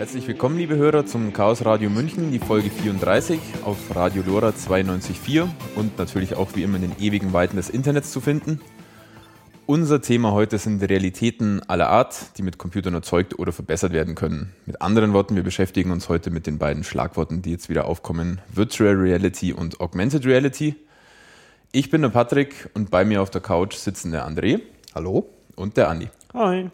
Herzlich willkommen, liebe Hörer, zum Chaos Radio München, die Folge 34 auf Radio Lora 92.4 und natürlich auch wie immer in den ewigen Weiten des Internets zu finden. Unser Thema heute sind Realitäten aller Art, die mit Computern erzeugt oder verbessert werden können. Mit anderen Worten, wir beschäftigen uns heute mit den beiden Schlagworten, die jetzt wieder aufkommen, Virtual Reality und Augmented Reality. Ich bin der Patrick und bei mir auf der Couch sitzen der André. Hallo. Und der Andi. Hi.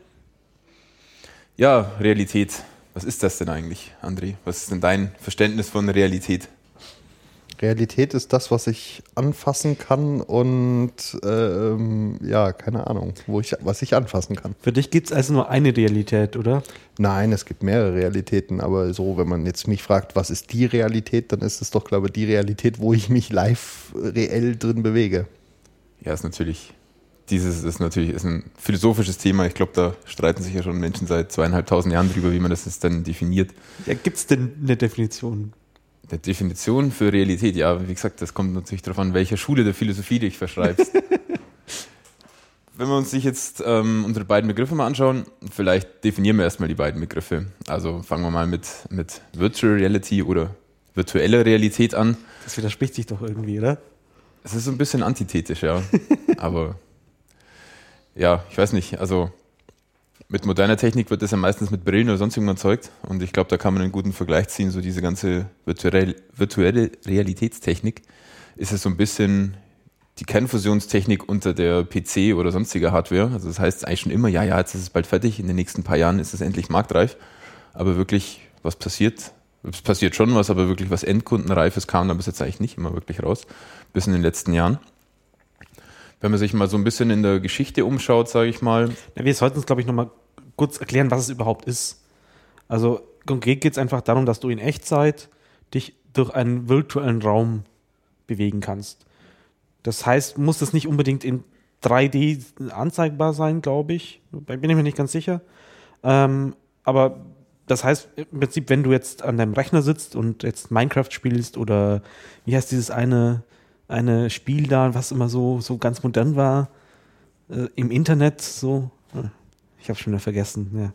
Ja, Realität. Was ist das denn eigentlich, André? Was ist denn dein Verständnis von Realität? Realität ist das, was ich anfassen kann und ähm, ja, keine Ahnung, wo ich, was ich anfassen kann. Für dich gibt es also nur eine Realität, oder? Nein, es gibt mehrere Realitäten, aber so, wenn man jetzt mich fragt, was ist die Realität, dann ist es doch, glaube ich, die Realität, wo ich mich live reell drin bewege. Ja, ist natürlich dieses ist natürlich ist ein philosophisches Thema. Ich glaube, da streiten sich ja schon Menschen seit zweieinhalbtausend Jahren drüber, wie man das jetzt dann definiert. Ja, gibt es denn eine Definition? Eine Definition für Realität, ja, wie gesagt, das kommt natürlich darauf an, welcher Schule der Philosophie dich verschreibst. Wenn wir uns sich jetzt ähm, unsere beiden Begriffe mal anschauen, vielleicht definieren wir erstmal die beiden Begriffe. Also fangen wir mal mit, mit Virtual Reality oder virtueller Realität an. Das widerspricht sich doch irgendwie, oder? Es ist so ein bisschen antithetisch, ja. Aber ja, ich weiß nicht, also mit moderner Technik wird das ja meistens mit Brillen oder sonst irgendwas erzeugt. Und ich glaube, da kann man einen guten Vergleich ziehen. So diese ganze virtuelle, virtuelle Realitätstechnik ist es so ein bisschen die Kernfusionstechnik unter der PC oder sonstiger Hardware. Also das heißt eigentlich schon immer, ja, ja, jetzt ist es bald fertig, in den nächsten paar Jahren ist es endlich marktreif. Aber wirklich, was passiert? Es passiert schon was, aber wirklich was Endkundenreifes kam da bis jetzt eigentlich nicht immer wirklich raus. Bis in den letzten Jahren wenn man sich mal so ein bisschen in der Geschichte umschaut, sage ich mal. Ja, wir sollten uns, glaube ich, nochmal kurz erklären, was es überhaupt ist. Also konkret geht es einfach darum, dass du in Echtzeit dich durch einen virtuellen Raum bewegen kannst. Das heißt, muss das nicht unbedingt in 3D anzeigbar sein, glaube ich. Bin ich mir nicht ganz sicher. Ähm, aber das heißt im Prinzip, wenn du jetzt an deinem Rechner sitzt und jetzt Minecraft spielst oder wie heißt dieses eine eine Spiel da, was immer so, so ganz modern war, äh, im Internet so. Äh, ich habe schon wieder vergessen. Ja.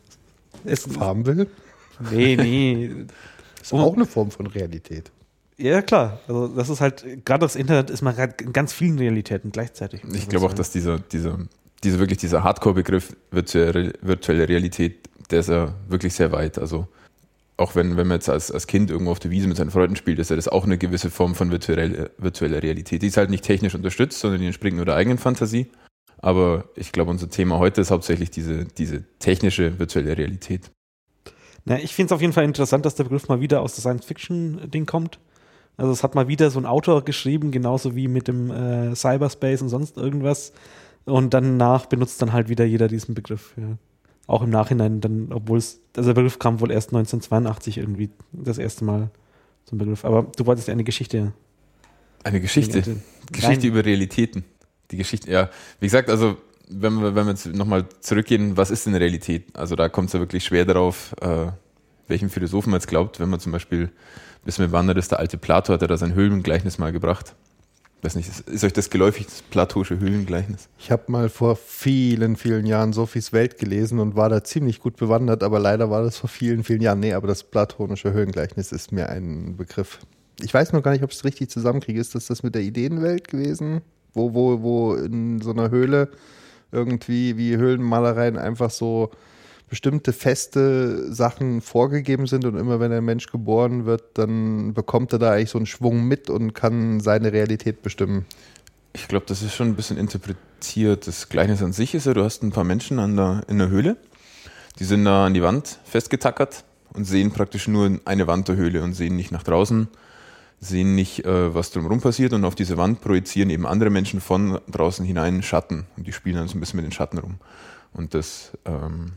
Es, Farmville? Nee, nee. ist auch eine Form von Realität. Ja, klar. Also das ist halt, gerade das Internet ist man gerade in ganz vielen Realitäten gleichzeitig. Ich glaube auch, dass dieser, dieser, dieser wirklich dieser Hardcore-Begriff virtuelle, virtuelle Realität, der ist ja wirklich sehr weit. Also auch wenn, wenn man jetzt als, als Kind irgendwo auf der Wiese mit seinen Freunden spielt, ist ja das auch eine gewisse Form von virtuell, virtueller Realität. Die ist halt nicht technisch unterstützt, sondern die entspringt nur der eigenen Fantasie. Aber ich glaube, unser Thema heute ist hauptsächlich diese, diese technische virtuelle Realität. Na, ich finde es auf jeden Fall interessant, dass der Begriff mal wieder aus der Science-Fiction-Ding kommt. Also es hat mal wieder so ein Autor geschrieben, genauso wie mit dem äh, Cyberspace und sonst irgendwas. Und danach benutzt dann halt wieder jeder diesen Begriff. Ja auch im Nachhinein dann, obwohl es, also der Begriff kam wohl erst 1982 irgendwie das erste Mal zum Begriff. Aber du wolltest ja eine Geschichte. Eine Geschichte. Geschichte über Realitäten. Die Geschichte, ja. Wie gesagt, also wenn wir, wenn wir jetzt nochmal zurückgehen, was ist denn Realität? Also da kommt es ja wirklich schwer darauf, äh, welchem Philosophen man jetzt glaubt, wenn man zum Beispiel, wissen wir, wann ist der alte Plato, hat er da sein Höhlengleichnis mal gebracht weiß nicht, ist, euch das geläufig, das platonische Höhlengleichnis? Ich habe mal vor vielen, vielen Jahren Sophies Welt gelesen und war da ziemlich gut bewandert, aber leider war das vor vielen, vielen Jahren. Nee, aber das platonische Höhlengleichnis ist mir ein Begriff. Ich weiß noch gar nicht, ob ich es richtig zusammenkriege. Ist das das mit der Ideenwelt gewesen? Wo, wo, wo in so einer Höhle irgendwie wie Höhlenmalereien einfach so bestimmte feste Sachen vorgegeben sind und immer wenn ein Mensch geboren wird, dann bekommt er da eigentlich so einen Schwung mit und kann seine Realität bestimmen. Ich glaube, das ist schon ein bisschen interpretiert. Das Gleichnis an sich ist ja, du hast ein paar Menschen an der, in der Höhle, die sind da an die Wand festgetackert und sehen praktisch nur eine Wand der Höhle und sehen nicht nach draußen, sehen nicht, äh, was drumherum passiert und auf diese Wand projizieren eben andere Menschen von draußen hinein Schatten und die spielen dann so ein bisschen mit den Schatten rum. Und das ähm,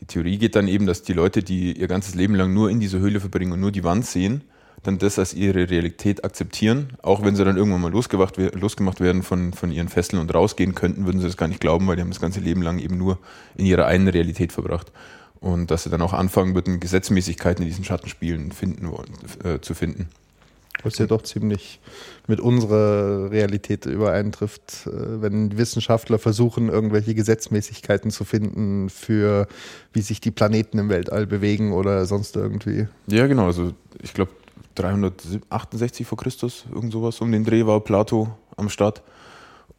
die Theorie geht dann eben, dass die Leute, die ihr ganzes Leben lang nur in dieser Höhle verbringen und nur die Wand sehen, dann das als ihre Realität akzeptieren. Auch wenn sie dann irgendwann mal losgemacht, losgemacht werden von, von ihren Fesseln und rausgehen könnten, würden sie das gar nicht glauben, weil die haben das ganze Leben lang eben nur in ihrer einen Realität verbracht. Und dass sie dann auch anfangen würden, Gesetzmäßigkeiten in diesen Schattenspielen finden äh, zu finden. Was ja doch ziemlich mit unserer Realität übereintrifft, äh, wenn Wissenschaftler versuchen, irgendwelche Gesetzmäßigkeiten zu finden für, wie sich die Planeten im Weltall bewegen oder sonst irgendwie. Ja, genau. Also ich glaube 368 vor Christus, irgend sowas um den Dreh war Plato am Start.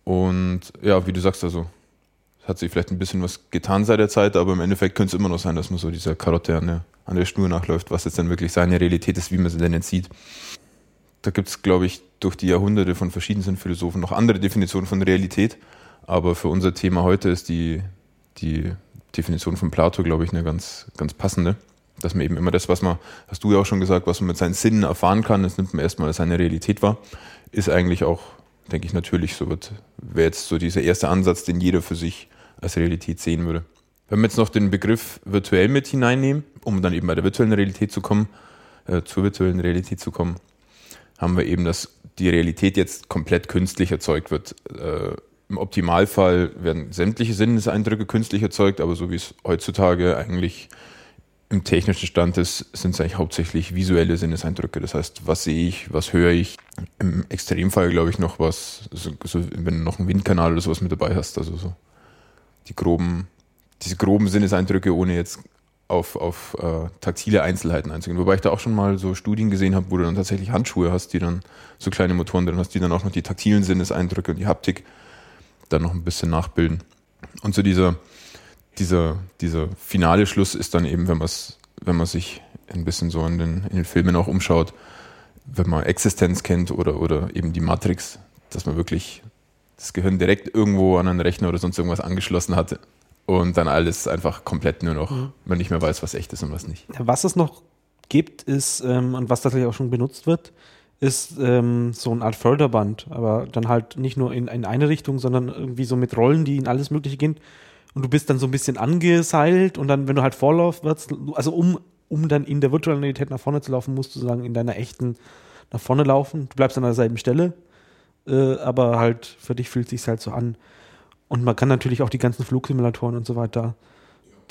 Und ja, wie du sagst, also hat sich vielleicht ein bisschen was getan seit der Zeit, aber im Endeffekt könnte es immer noch sein, dass man so dieser Karotte an der, an der Schnur nachläuft, was jetzt dann wirklich seine Realität ist, wie man sie denn jetzt sieht. Da gibt es, glaube ich, durch die Jahrhunderte von verschiedensten Philosophen noch andere Definitionen von Realität. Aber für unser Thema heute ist die, die Definition von Plato, glaube ich, eine ganz, ganz passende. Dass man eben immer das, was man, hast du ja auch schon gesagt, was man mit seinen Sinnen erfahren kann, das nimmt man erstmal als seine Realität wahr, ist eigentlich auch, denke ich, natürlich so wäre jetzt so dieser erste Ansatz, den jeder für sich als Realität sehen würde. Wenn wir jetzt noch den Begriff virtuell mit hineinnehmen, um dann eben bei der virtuellen Realität zu kommen, äh, zur virtuellen Realität zu kommen, haben wir eben, dass die Realität jetzt komplett künstlich erzeugt wird. Äh, Im Optimalfall werden sämtliche Sinneseindrücke künstlich erzeugt, aber so wie es heutzutage eigentlich im technischen Stand ist, sind es eigentlich hauptsächlich visuelle Sinneseindrücke. Das heißt, was sehe ich, was höre ich. Im Extremfall glaube ich noch was, so, so, wenn du noch einen Windkanal oder sowas mit dabei hast, also so die groben, diese groben Sinneseindrücke, ohne jetzt auf, auf äh, taktile Einzelheiten einzugehen. Wobei ich da auch schon mal so Studien gesehen habe, wo du dann tatsächlich Handschuhe hast, die dann so kleine Motoren drin hast, die dann auch noch die taktilen Sinneseindrücke und die Haptik dann noch ein bisschen nachbilden. Und so dieser, dieser, dieser finale Schluss ist dann eben, wenn man wenn man sich ein bisschen so in den, in den Filmen auch umschaut, wenn man Existenz kennt oder, oder eben die Matrix, dass man wirklich das Gehirn direkt irgendwo an einen Rechner oder sonst irgendwas angeschlossen hatte und dann alles einfach komplett nur noch, mhm. man nicht mehr weiß, was echt ist und was nicht. Was es noch gibt, ist, ähm, und was tatsächlich auch schon benutzt wird, ist ähm, so eine Art Förderband, aber dann halt nicht nur in, in eine Richtung, sondern irgendwie so mit Rollen, die in alles Mögliche gehen. Und du bist dann so ein bisschen angeseilt und dann, wenn du halt Vorlauf wirst, also um, um dann in der virtuellen Realität nach vorne zu laufen, musst du sagen, in deiner echten nach vorne laufen. Du bleibst an derselben Stelle äh, aber halt für dich fühlt es sich halt so an. Und man kann natürlich auch die ganzen Flugsimulatoren und so weiter,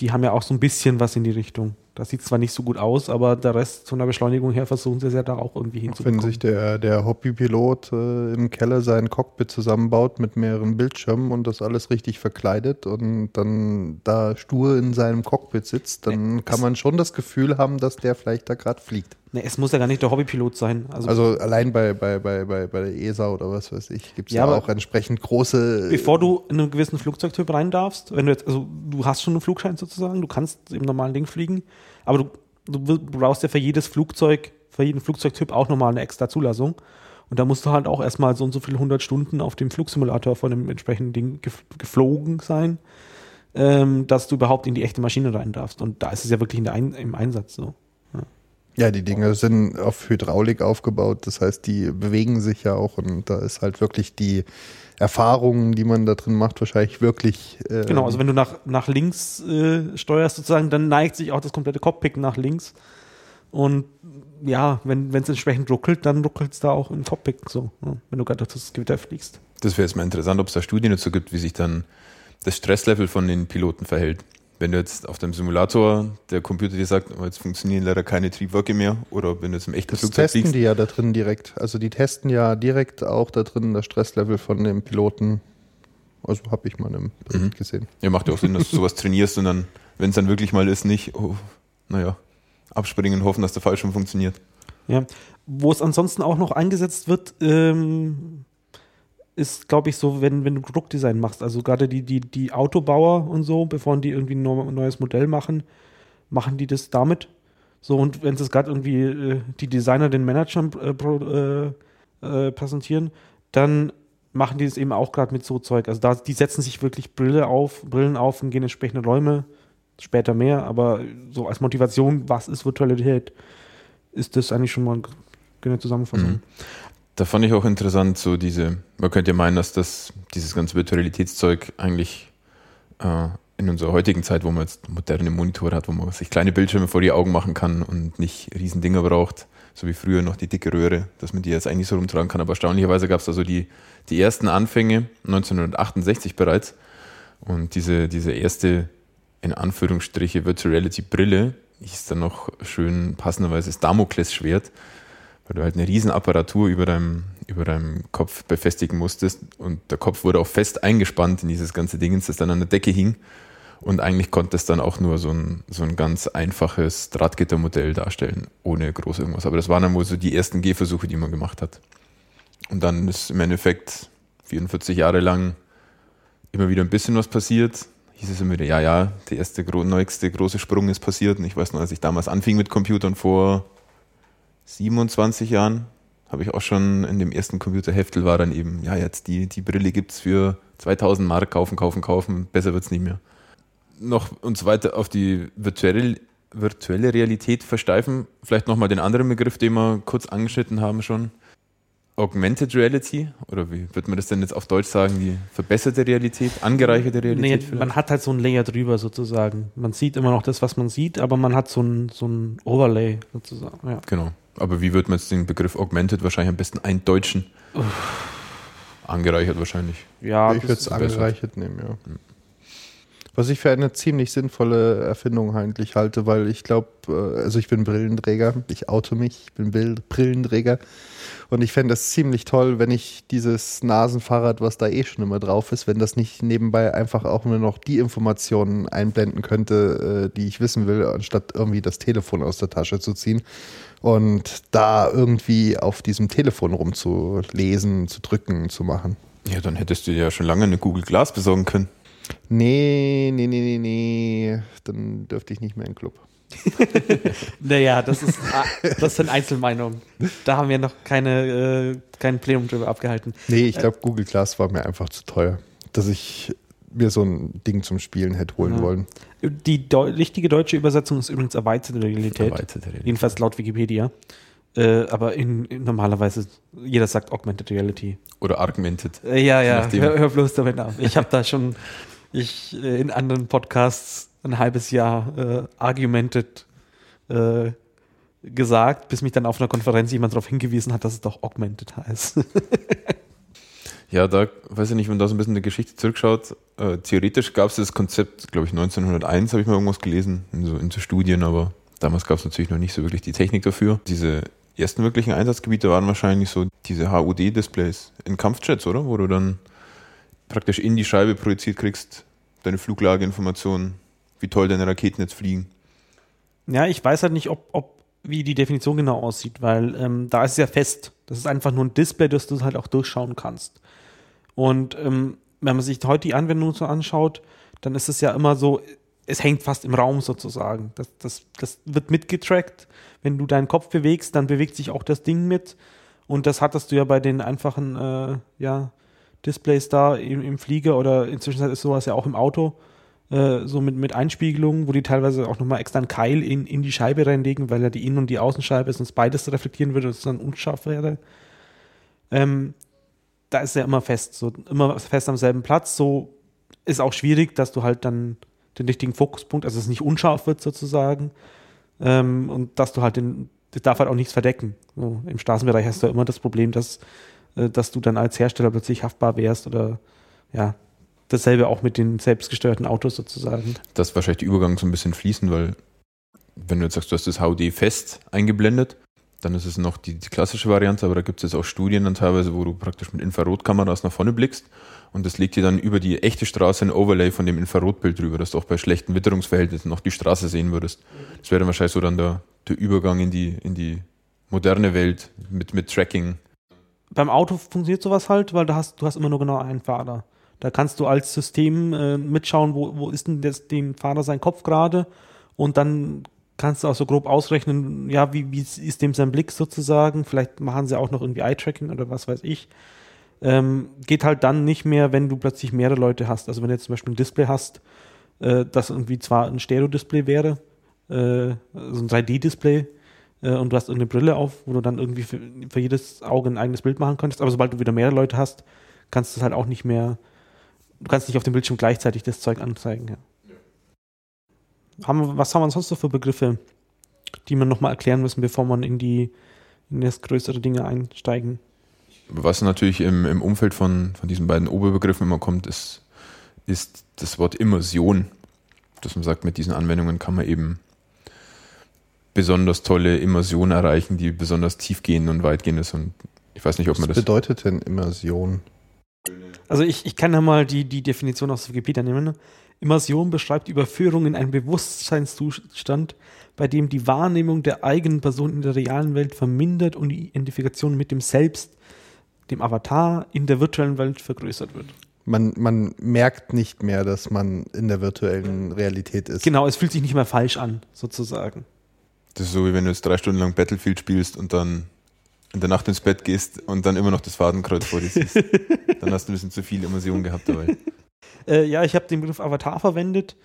die haben ja auch so ein bisschen was in die Richtung. Das sieht zwar nicht so gut aus, aber der Rest von der Beschleunigung her versuchen sie es ja da auch irgendwie hinzubekommen. Wenn sich der, der Hobbypilot äh, im Keller sein Cockpit zusammenbaut mit mehreren Bildschirmen und das alles richtig verkleidet und dann da stur in seinem Cockpit sitzt, dann kann man schon das Gefühl haben, dass der vielleicht da gerade fliegt. Nee, es muss ja gar nicht der Hobbypilot sein. Also, also allein bei, bei, bei, bei, bei der ESA oder was weiß ich, gibt es ja, ja auch entsprechend große. Bevor du in einen gewissen Flugzeugtyp rein darfst, wenn du jetzt, also du hast schon einen Flugschein sozusagen, du kannst im normalen Ding fliegen, aber du, du brauchst ja für jedes Flugzeug, für jeden Flugzeugtyp auch nochmal eine extra Zulassung. Und da musst du halt auch erstmal so und so viele hundert Stunden auf dem Flugsimulator von dem entsprechenden Ding geflogen sein, ähm, dass du überhaupt in die echte Maschine rein darfst. Und da ist es ja wirklich Ein im Einsatz so. Ja. die Dinge sind auf Hydraulik aufgebaut, das heißt, die bewegen sich ja auch und da ist halt wirklich die, Erfahrungen, die man da drin macht, wahrscheinlich wirklich. Äh genau, also wenn du nach, nach links äh, steuerst sozusagen, dann neigt sich auch das komplette Cockpit nach links. Und ja, wenn es entsprechend ruckelt, dann ruckelt es da auch im Cockpit so, ja, wenn du gerade durch das Gewitter fliegst. Das wäre jetzt mal interessant, ob es da Studien dazu gibt, wie sich dann das Stresslevel von den Piloten verhält wenn du jetzt auf dem Simulator der Computer dir sagt, oh, jetzt funktionieren leider keine Triebwerke mehr, oder wenn du jetzt im echten das Flugzeug testen fliegst. die ja da drin direkt. Also die testen ja direkt auch da drin das Stresslevel von dem Piloten. Also habe ich mal im Bericht mhm. gesehen. Ja, macht ja auch Sinn, dass du sowas trainierst und dann, wenn es dann wirklich mal ist, nicht, oh, naja, abspringen und hoffen, dass der Fallschirm funktioniert. Ja, wo es ansonsten auch noch eingesetzt wird, ähm, ist, glaube ich, so, wenn, wenn du Produktdesign machst, also gerade die, die, die Autobauer und so, bevor die irgendwie ein neues Modell machen, machen die das damit. So, und wenn es gerade irgendwie äh, die Designer den Managern äh, äh, äh, präsentieren, dann machen die das eben auch gerade mit so Zeug. Also da, die setzen sich wirklich Brille auf, Brillen auf und gehen in entsprechende Räume, später mehr, aber so als Motivation, was ist Virtualität, ist das eigentlich schon mal eine Zusammenfassung. Mhm. Da fand ich auch interessant, so diese, man könnte ja meinen, dass das, dieses ganze Virtualitätszeug eigentlich äh, in unserer heutigen Zeit, wo man jetzt moderne Monitore hat, wo man sich kleine Bildschirme vor die Augen machen kann und nicht riesen Dinger braucht, so wie früher noch die dicke Röhre, dass man die jetzt eigentlich so rumtragen kann. Aber erstaunlicherweise gab es also die, die ersten Anfänge 1968 bereits. Und diese, diese erste, in Anführungsstriche, Virtual Reality Brille hieß dann noch schön passenderweise das Damoklesschwert. schwert weil du halt eine riesen Apparatur über deinem, über deinem Kopf befestigen musstest und der Kopf wurde auch fest eingespannt in dieses ganze Ding, das dann an der Decke hing und eigentlich konnte es dann auch nur so ein, so ein ganz einfaches Drahtgittermodell darstellen, ohne groß irgendwas. Aber das waren dann wohl so die ersten Gehversuche, die man gemacht hat. Und dann ist im Endeffekt 44 Jahre lang immer wieder ein bisschen was passiert. Hieß es immer wieder, ja, ja, der erste neueste große Sprung ist passiert. Und ich weiß noch, als ich damals anfing mit Computern vor 27 Jahren, habe ich auch schon in dem ersten Computerheftel war dann eben, ja, jetzt die, die Brille gibt es für 2000 Mark, kaufen, kaufen, kaufen, besser wird es nicht mehr noch uns weiter auf die virtuelle, virtuelle Realität versteifen, vielleicht nochmal den anderen Begriff, den wir kurz angeschnitten haben schon. Augmented Reality, oder wie wird man das denn jetzt auf Deutsch sagen, die verbesserte Realität, angereicherte Realität? Nee, man hat halt so ein Layer drüber sozusagen. Man sieht immer noch das, was man sieht, aber man hat so ein, so ein Overlay sozusagen. Ja. Genau. Aber wie wird man jetzt den Begriff Augmented wahrscheinlich am besten eindeutschen? Angereichert wahrscheinlich. Ja, ich würde es angereichert nehmen, ja. Hm. Was ich für eine ziemlich sinnvolle Erfindung eigentlich halte, weil ich glaube, äh, also ich bin Brillenträger, ich auto mich, ich bin Brillenträger und ich fände das ziemlich toll, wenn ich dieses Nasenfahrrad, was da eh schon immer drauf ist, wenn das nicht nebenbei einfach auch nur noch die Informationen einblenden könnte, äh, die ich wissen will, anstatt irgendwie das Telefon aus der Tasche zu ziehen und da irgendwie auf diesem Telefon rumzulesen, zu drücken, zu machen. Ja, dann hättest du ja schon lange eine Google Glass besorgen können. Nee, nee, nee, nee, nee. Dann dürfte ich nicht mehr in den Club. naja, das ist ah, das sind Einzelmeinungen. Da haben wir noch keine, äh, kein Plenum drüber abgehalten. Nee, ich glaube, Google Glass war mir einfach zu teuer, dass ich mir so ein Ding zum Spielen hätte holen ja. wollen. Die Deu richtige deutsche Übersetzung ist übrigens erweiterte Realität. Erweiterte Realität. Jedenfalls laut Wikipedia. Äh, aber in, in, normalerweise, jeder sagt Augmented Reality. Oder Augmented. Äh, ja, ja, hör, hör, bloß damit auf. Ich habe da schon ich äh, in anderen Podcasts ein halbes Jahr äh, argumented äh, gesagt, bis mich dann auf einer Konferenz jemand darauf hingewiesen hat, dass es doch augmented heißt. ja, da weiß ich nicht, wenn man da so ein bisschen die Geschichte zurückschaut. Äh, theoretisch gab es das Konzept, glaube ich, 1901 habe ich mal irgendwas gelesen, in so, in so Studien, aber damals gab es natürlich noch nicht so wirklich die Technik dafür. Diese ersten wirklichen Einsatzgebiete waren wahrscheinlich so diese HUD-Displays in Kampfjets, oder? Wo du dann praktisch in die Scheibe projiziert kriegst, deine Fluglageinformationen, wie toll deine Raketen jetzt fliegen. Ja, ich weiß halt nicht, ob, ob wie die Definition genau aussieht, weil ähm, da ist es ja fest. Das ist einfach nur ein Display, das du halt auch durchschauen kannst. Und ähm, wenn man sich heute die Anwendung so anschaut, dann ist es ja immer so, es hängt fast im Raum sozusagen. Das, das, das wird mitgetrackt. Wenn du deinen Kopf bewegst, dann bewegt sich auch das Ding mit. Und das hattest du ja bei den einfachen äh, ja, Displays da im, im Flieger oder inzwischen ist sowas ja auch im Auto, äh, so mit, mit Einspiegelungen, wo die teilweise auch nochmal extra einen Keil in, in die Scheibe reinlegen, weil ja die Innen- und die Außenscheibe sonst beides reflektieren würde und es dann unscharf wäre. Ähm, da ist ja immer fest, so immer fest am selben Platz. So ist auch schwierig, dass du halt dann den richtigen Fokuspunkt, also es nicht unscharf wird sozusagen, ähm, und dass du halt den, das darf halt auch nichts verdecken. So, Im Straßenbereich hast du ja immer das Problem, dass äh, dass du dann als Hersteller plötzlich haftbar wärst oder ja, dasselbe auch mit den selbstgesteuerten Autos sozusagen. Das wahrscheinlich der Übergang so ein bisschen fließen, weil wenn du jetzt sagst, du hast das HUD fest eingeblendet, dann ist es noch die, die klassische Variante, aber da gibt es jetzt auch Studien dann teilweise, wo du praktisch mit Infrarotkameras nach vorne blickst und das legt dir dann über die echte Straße ein Overlay von dem Infrarotbild drüber, dass du auch bei schlechten Witterungsverhältnissen noch die Straße sehen würdest. Das wäre dann wahrscheinlich so dann der, der Übergang in die, in die moderne Welt mit, mit Tracking beim Auto funktioniert sowas halt, weil du hast, du hast immer nur genau einen Fahrer. Da kannst du als System äh, mitschauen, wo, wo ist denn das, dem Fahrer sein Kopf gerade und dann kannst du auch so grob ausrechnen, ja, wie, wie ist dem sein Blick sozusagen. Vielleicht machen sie auch noch irgendwie Eye-Tracking oder was weiß ich. Ähm, geht halt dann nicht mehr, wenn du plötzlich mehrere Leute hast. Also wenn du jetzt zum Beispiel ein Display hast, äh, das irgendwie zwar ein Stereo-Display wäre, äh, also ein 3D-Display, äh, und du hast irgendeine Brille auf, wo du dann irgendwie für, für, jedes Auge ein eigenes Bild machen könntest. Aber sobald du wieder mehrere Leute hast, kannst du es halt auch nicht mehr, du kannst nicht auf dem Bildschirm gleichzeitig das Zeug anzeigen. Ja. Haben, was haben wir sonst noch für Begriffe, die wir nochmal erklären müssen, bevor man in die in das größere Dinge einsteigen? Was natürlich im, im Umfeld von, von diesen beiden Oberbegriffen immer kommt, ist, ist das Wort Immersion. Dass man sagt, mit diesen Anwendungen kann man eben besonders tolle Immersion erreichen, die besonders tiefgehend und weitgehend ist. Und ich weiß nicht, ob man Was das. bedeutet denn Immersion? Also ich, ich kann ja mal die, die Definition aus Wikipedia nehmen. Immersion beschreibt Überführung in einen Bewusstseinszustand, bei dem die Wahrnehmung der eigenen Person in der realen Welt vermindert und die Identifikation mit dem Selbst, dem Avatar, in der virtuellen Welt vergrößert wird. Man, man merkt nicht mehr, dass man in der virtuellen Realität ist. Genau, es fühlt sich nicht mehr falsch an, sozusagen. Das ist so, wie wenn du jetzt drei Stunden lang Battlefield spielst und dann in der Nacht ins Bett gehst und dann immer noch das Fadenkreuz vor dir siehst. dann hast du ein bisschen zu viel Immersion gehabt dabei. Äh, ja, ich habe den Begriff Avatar verwendet.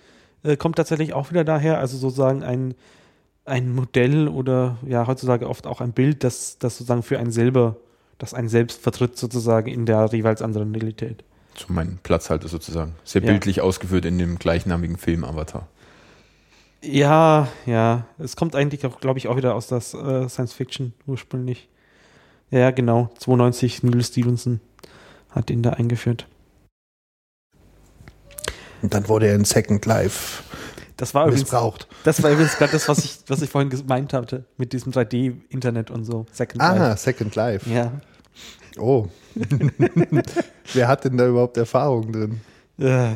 Äh, kommt tatsächlich auch wieder daher, also sozusagen ein, ein Modell oder ja, heutzutage oft auch ein Bild, das, das sozusagen für einen selber, das einen selbst vertritt, sozusagen in der jeweils anderen Realität. So mein Platzhalter sozusagen. Sehr Ja. bildlich ausgeführt in dem gleichnamigen Film Avatar. Ja, ja. Es kommt eigentlich auch, glaube ich, auch wieder aus der äh, Science Fiction ursprünglich. Ja, genau. 92 Neil Stevenson hat ihn da eingeführt. Und dann wurde er in Second Life Das war übrigens, missbraucht. das war übrigens gerade das, was ich, was ich vorhin gemeint hatte, mit diesem 3D-Internet und so. Second Ah, Second Life. Life. Ja. Oh. Wer hat denn da überhaupt Erfahrung drin? Äh,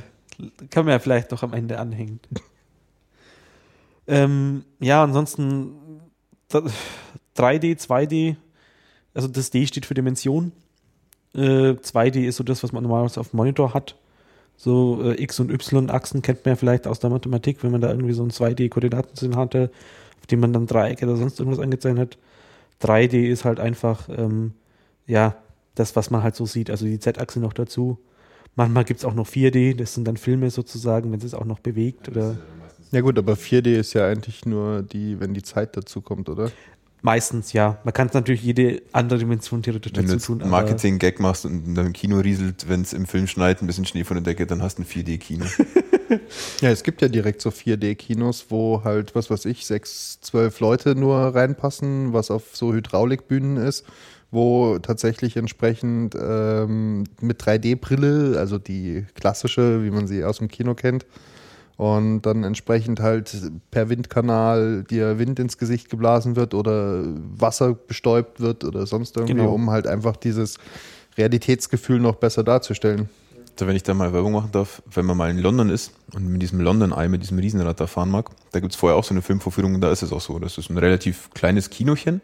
kann man ja vielleicht noch am Ende anhängen. ähm, ja, ansonsten da- 3D, 2D, also das D steht für Dimension. Äh, 2D ist so das, was man normalerweise auf dem Monitor hat. So äh, X- und Y-Achsen kennt man ja vielleicht aus der Mathematik, wenn man da irgendwie so ein 2D-Koordinatensystem hatte, auf dem man dann Dreiecke oder sonst irgendwas angezeichnet hat. 3D ist halt einfach, ähm, ja, das, was man halt so sieht, also die Z-Achse noch dazu. Manchmal gibt es auch noch 4D, das sind dann Filme sozusagen, wenn es auch noch bewegt oder Ja gut, aber 4D ist ja eigentlich nur die, wenn die Zeit dazu kommt, oder? Meistens ja. Man kann es natürlich jede andere Dimension theoretisch Wenn du dazu tun. einen aber- Marketing-Gag machst und dann im Kino rieselt, wenn es im Film schneit, ein bisschen Schnee von der Decke, dann hast du ein 4D-Kino. Ja, es gibt ja direkt so 4D-Kinos, wo halt, was weiß ich, sechs, zwölf Leute nur reinpassen, was auf so Hydraulikbühnen ist, wo tatsächlich entsprechend ähm, mit 3D-Brille, also die klassische, wie man sie aus dem Kino kennt, und dann entsprechend halt per Windkanal dir Wind ins Gesicht geblasen wird oder Wasser bestäubt wird oder sonst irgendwie, Genau. um halt einfach dieses Realitätsgefühl noch besser darzustellen. Also wenn ich da mal Werbung machen darf, wenn man mal in London ist und mit diesem London Eye, mit diesem Riesenrad da fahren mag, da gibt es vorher auch so eine Filmvorführung und da ist es auch so. Das ist ein relativ kleines Kinochen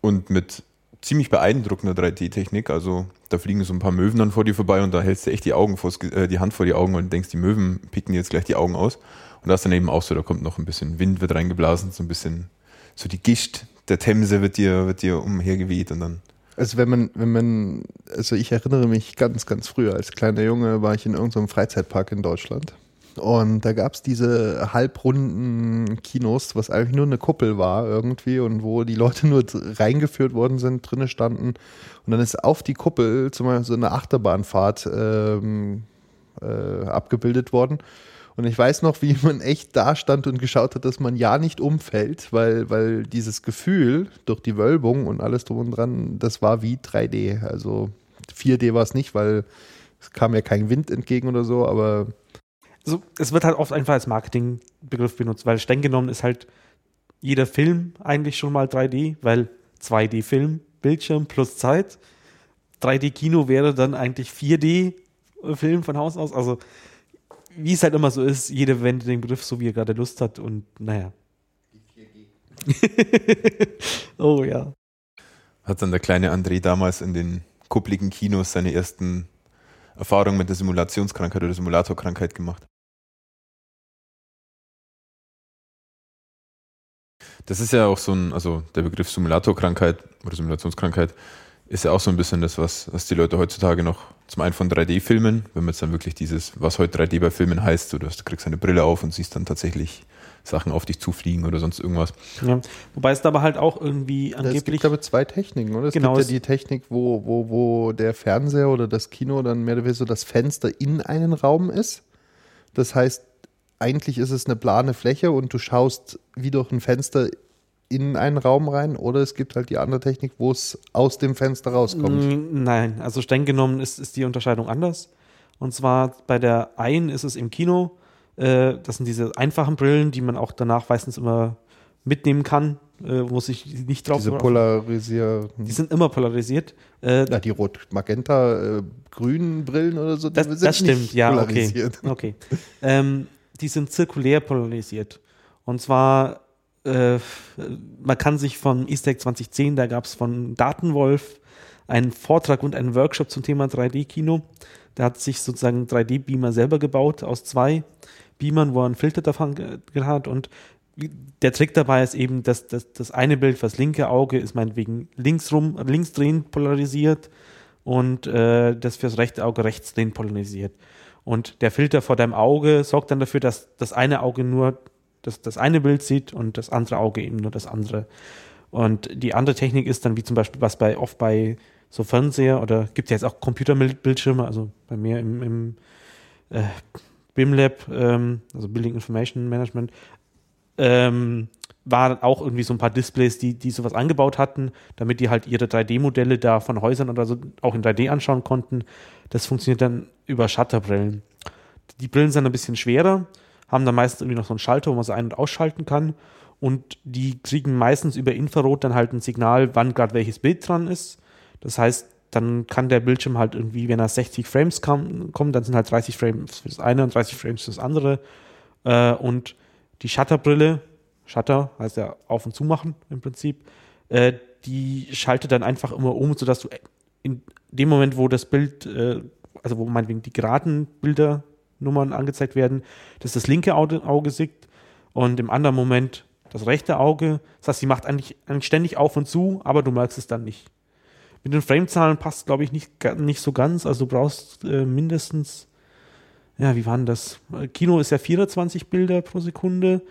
und mit ziemlich beeindruckender 3D-Technik. Also da fliegen so ein paar Möwen dann vor dir vorbei und da hältst du echt die Augen vors, äh, die Hand vor die Augen und denkst, die Möwen picken dir jetzt gleich die Augen aus. Und da ist dann eben auch so, da kommt noch ein bisschen Wind, wird reingeblasen, so ein bisschen, so die Gischt der Themse wird dir, wird dir umhergeweht und dann Also wenn man, wenn man, also ich erinnere mich ganz, ganz früher, als kleiner Junge war ich in irgendeinem Freizeitpark in Deutschland. Und da gab es diese halbrunden Kinos, was eigentlich nur eine Kuppel war irgendwie und wo die Leute nur reingeführt worden sind, drinnen standen. Und dann ist auf die Kuppel zum Beispiel so eine Achterbahnfahrt ähm, äh, abgebildet worden. Und ich weiß noch, wie man echt da stand und geschaut hat, dass man ja nicht umfällt, weil, weil dieses Gefühl durch die Wölbung und alles drum und dran, das war wie 3D. Also 4D war es nicht, weil es kam ja kein Wind entgegen oder so, aber so, es wird halt oft einfach als Marketingbegriff benutzt, weil streng genommen ist halt jeder Film eigentlich schon mal 3D, weil 2D-Film, Bildschirm plus Zeit. 3D-Kino wäre dann eigentlich 4D-Film von Haus aus. Also, wie es halt immer so ist, jeder wendet den Begriff so, wie er gerade Lust hat und naja. oh ja. hat dann der kleine André damals in den kuppligen Kinos seine ersten Erfahrungen mit der Simulationskrankheit oder Simulatorkrankheit gemacht. Das ist ja auch so ein, also der Begriff Simulatorkrankheit oder Simulationskrankheit ist ja auch so ein bisschen das, was, was die Leute heutzutage noch zum einen von 3D-Filmen, wenn man jetzt dann wirklich dieses, was heute 3D bei Filmen heißt, du, hast, du kriegst eine Brille auf und siehst dann tatsächlich Sachen auf dich zufliegen oder sonst irgendwas. ja. Wobei es dabei halt auch irgendwie es angeblich. gibt aber zwei Techniken, oder? Es Genau, gibt es- ja die Technik, wo, wo, wo der Fernseher oder das Kino dann mehr oder weniger so das Fenster in einen Raum ist. Das heißt, eigentlich ist es eine plane Fläche und du schaust wie durch ein Fenster in einen Raum rein oder es gibt halt die andere Technik, wo es aus dem Fenster rauskommt. Mm, Nein, also streng genommen ist, ist die Unterscheidung anders. Und zwar bei der einen ist es im Kino, äh, das sind diese einfachen Brillen, die man auch danach meistens immer mitnehmen kann, äh, muss ich nicht drauf Diese Polarisier. Die sind immer polarisiert. Äh, Na, die rot-magenta-grünen Brillen oder so, die das, das stimmt, ja, okay. okay. Ähm, die sind zirkulär polarisiert. Und zwar, äh, man kann sich von Easter Egg 2010, da gab es von Datenwolf einen Vortrag und einen Workshop zum Thema 3D-Kino. Der hat sich sozusagen 3D-Beamer selber gebaut aus zwei Beamern, wo er einen Filter davon hat und der Trick dabei ist eben, dass, dass das eine Bild, das linke Auge, ist meinetwegen linksrum, linksdrehend polarisiert und äh, das fürs rechte Auge rechtsdrehend polarisiert. Und der Filter vor deinem Auge sorgt dann dafür, dass das eine Auge nur das, das eine Bild sieht und das andere Auge eben nur das andere. Und die andere Technik ist dann, wie zum Beispiel, was bei oft bei so Fernseher oder gibt ja jetzt auch Computerbildschirme, also bei mir im, im äh, BIM-Lab, ähm, also Building Information Management, ähm, waren auch irgendwie so ein paar Displays, die, die sowas eingebaut hatten, damit die halt ihre 3D-Modelle da von Häusern oder so auch in 3D anschauen konnten. Das funktioniert dann über Shutterbrillen. Die Brillen sind ein bisschen schwerer, haben dann meistens irgendwie noch so einen Schalter, wo man sie ein- und ausschalten kann. Und die kriegen meistens über Infrarot dann halt ein Signal, wann gerade welches Bild dran ist. Das heißt, dann kann der Bildschirm halt irgendwie, wenn er 60 Frames kam, kommt, dann sind halt 30 Frames für das eine und 30 Frames für das andere. Äh, und die Shutterbrille, Shutter heißt ja auf und zu machen im Prinzip, äh, die schaltet dann einfach immer um, sodass du in dem Moment, wo das Bild, äh, also wo meinetwegen die geraden Bildernummern angezeigt werden, dass das linke Auge, Auge sieht und im anderen Moment das rechte Auge. Das heißt, sie macht eigentlich, eigentlich ständig auf und zu, aber du merkst es dann nicht. Mit den Framezahlen passt, glaube ich, nicht, nicht so ganz. Also du brauchst äh, mindestens, ja, wie waren das? Äh, Kino ist ja 24 Bilder pro Sekunde,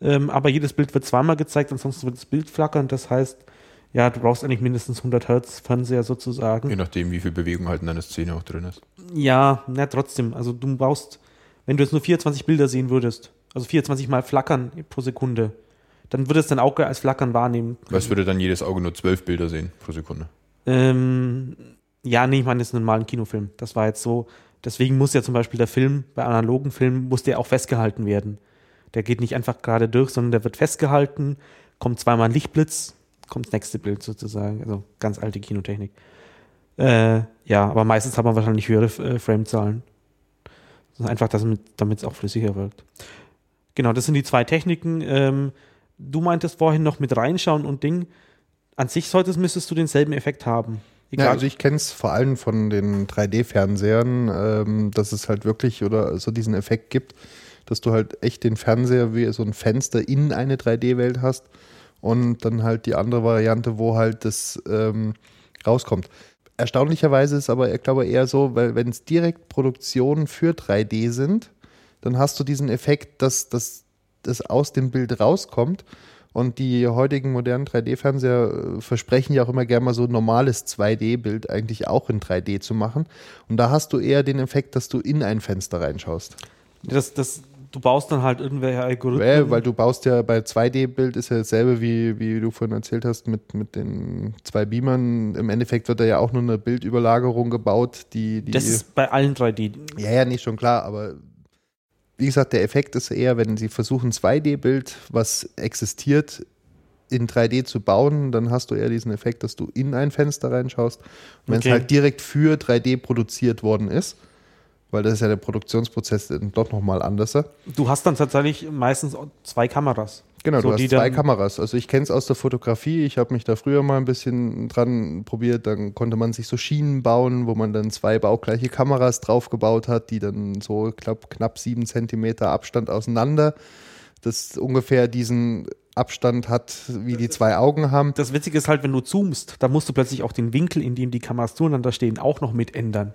ähm, aber jedes Bild wird zweimal gezeigt, ansonsten wird das Bild flackern. Das heißt, ja, du brauchst eigentlich mindestens 100 Hertz Fernseher sozusagen. Je nachdem, wie viel Bewegung halt in deiner Szene auch drin ist. Ja, na trotzdem. Also du brauchst, wenn du jetzt nur 24 Bilder sehen würdest, also 24 mal flackern pro Sekunde, dann würde es dein Auge als flackern wahrnehmen. Was würde dann jedes Auge nur zwölf Bilder sehen pro Sekunde? Ähm, ja, nee, ich meine jetzt einen normalen Kinofilm. Das war jetzt so. Deswegen muss ja zum Beispiel der Film, bei analogen Filmen, muss der auch festgehalten werden. Der geht nicht einfach gerade durch, sondern der wird festgehalten, kommt zweimal ein Lichtblitz, kommt das nächste Bild sozusagen. Also ganz alte Kinotechnik. Äh, ja, aber meistens hat man wahrscheinlich höhere äh, Framezahlen. Also einfach, damit es auch flüssiger wirkt. Genau, das sind die zwei Techniken. Ähm, du meintest vorhin noch mit reinschauen und Ding. An sich solltest, müsstest du denselben Effekt haben. Ja, also ich kenne es vor allem von den 3D-Fernsehern, ähm, dass es halt wirklich oder so diesen Effekt gibt, dass du halt echt den Fernseher wie so ein Fenster in eine 3D-Welt hast und dann halt die andere Variante, wo halt das ähm, rauskommt. Erstaunlicherweise ist aber, ich glaube, eher so, weil wenn es direkt Produktionen für 3D sind, dann hast du diesen Effekt, dass das aus dem Bild rauskommt. Und die heutigen modernen 3D-Fernseher äh, versprechen ja auch immer gerne mal so ein normales 2D-Bild eigentlich auch in 3D zu machen. Und da hast du eher den Effekt, dass du in ein Fenster reinschaust. das, das, du baust dann halt irgendwelche Algorithmen. Weil, weil du baust ja bei 2D-Bild ist ja dasselbe, wie, wie du vorhin erzählt hast, mit, mit den zwei Beamern. Im Endeffekt wird da ja auch nur eine Bildüberlagerung gebaut, die. die das ist bei allen 3D. ja, ja, nicht schon klar, aber wie gesagt, der Effekt ist eher, wenn sie versuchen, 2D-Bild, was existiert, in 3D zu bauen, dann hast du eher diesen Effekt, dass du in ein Fenster reinschaust. Und wenn Okay. es halt direkt für 3D produziert worden ist, weil das ist ja der Produktionsprozess dann doch nochmal anders. Du hast dann tatsächlich meistens zwei Kameras. Genau, So, du hast zwei dann- Kameras. Also ich kenne es aus der Fotografie. Ich habe mich da früher mal ein bisschen dran probiert. Dann konnte man sich so Schienen bauen, wo man dann zwei baugleiche Kameras draufgebaut hat, die dann so glaub, knapp sieben Zentimeter Abstand auseinander, das ungefähr diesen Abstand hat, wie die zwei Augen haben. Das Witzige ist halt, wenn du zoomst, da musst du plötzlich auch den Winkel, in dem die Kameras zueinander stehen, auch noch mit ändern.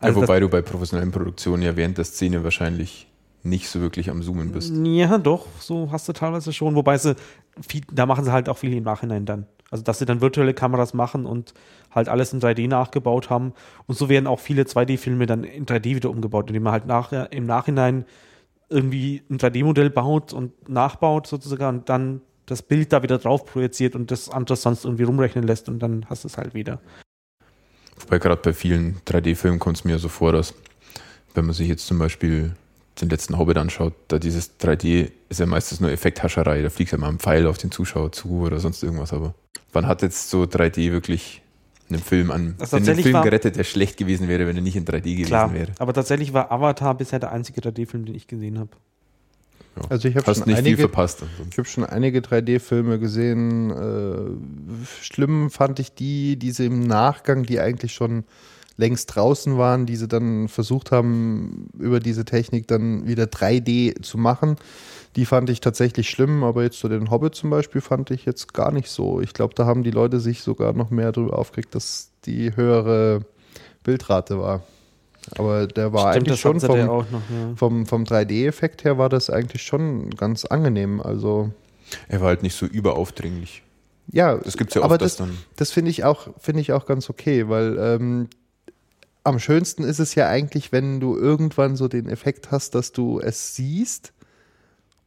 Ja, Also wobei du bei professionellen Produktionen ja während der Szene wahrscheinlich nicht so wirklich am Zoomen bist. ja, doch, so hast du teilweise schon. Wobei sie, viel, da machen sie halt auch viel im Nachhinein dann. Also, dass sie dann virtuelle Kameras machen und halt alles in 3D nachgebaut haben. Und so werden auch viele 2D-Filme dann in 3D wieder umgebaut, indem man halt nachher, im Nachhinein irgendwie ein 3D-Modell baut und nachbaut sozusagen und dann das Bild da wieder drauf projiziert und das andere sonst irgendwie rumrechnen lässt und dann hast du es halt wieder. Wobei gerade bei vielen 3D-Filmen kommt es mir so vor, dass wenn man sich jetzt zum Beispiel den letzten Hobbit anschaut, da dieses 3D ist ja meistens nur Effekthascherei. Da fliegt ja mal ein Pfeil auf den Zuschauer zu oder sonst irgendwas. Aber wann hat jetzt so 3D wirklich einen Film an Also tatsächlich Film war- gerettet, der schlecht gewesen wäre, wenn er nicht in 3D gewesen Klar, wäre? aber tatsächlich war Avatar bisher der einzige 3D-Film, den ich gesehen habe. Ja. Also ich habe schon nicht viel einige, verpasst. ansonsten. ich habe schon einige 3D-Filme gesehen. Äh, schlimm fand ich die, diese im Nachgang, die eigentlich schon längst draußen waren, die sie dann versucht haben, über diese Technik dann wieder 3D zu machen. Die fand ich tatsächlich schlimm, aber jetzt so den Hobbit zum Beispiel fand ich jetzt gar nicht so. Ich glaube, da haben die Leute sich sogar noch mehr darüber aufgeregt, dass die höhere Bildrate war. Aber der war Stimmt, eigentlich das schon vom, auch noch. Ja. vom, vom 3D-Effekt her war das eigentlich schon ganz angenehm. Also Er war halt nicht so überaufdringlich. ja, Das gibt's ja aber oft, dass das, dann. das finde ich auch finde ich auch ganz okay, weil ähm, am schönsten ist es ja eigentlich, wenn du irgendwann so den Effekt hast, dass du es siehst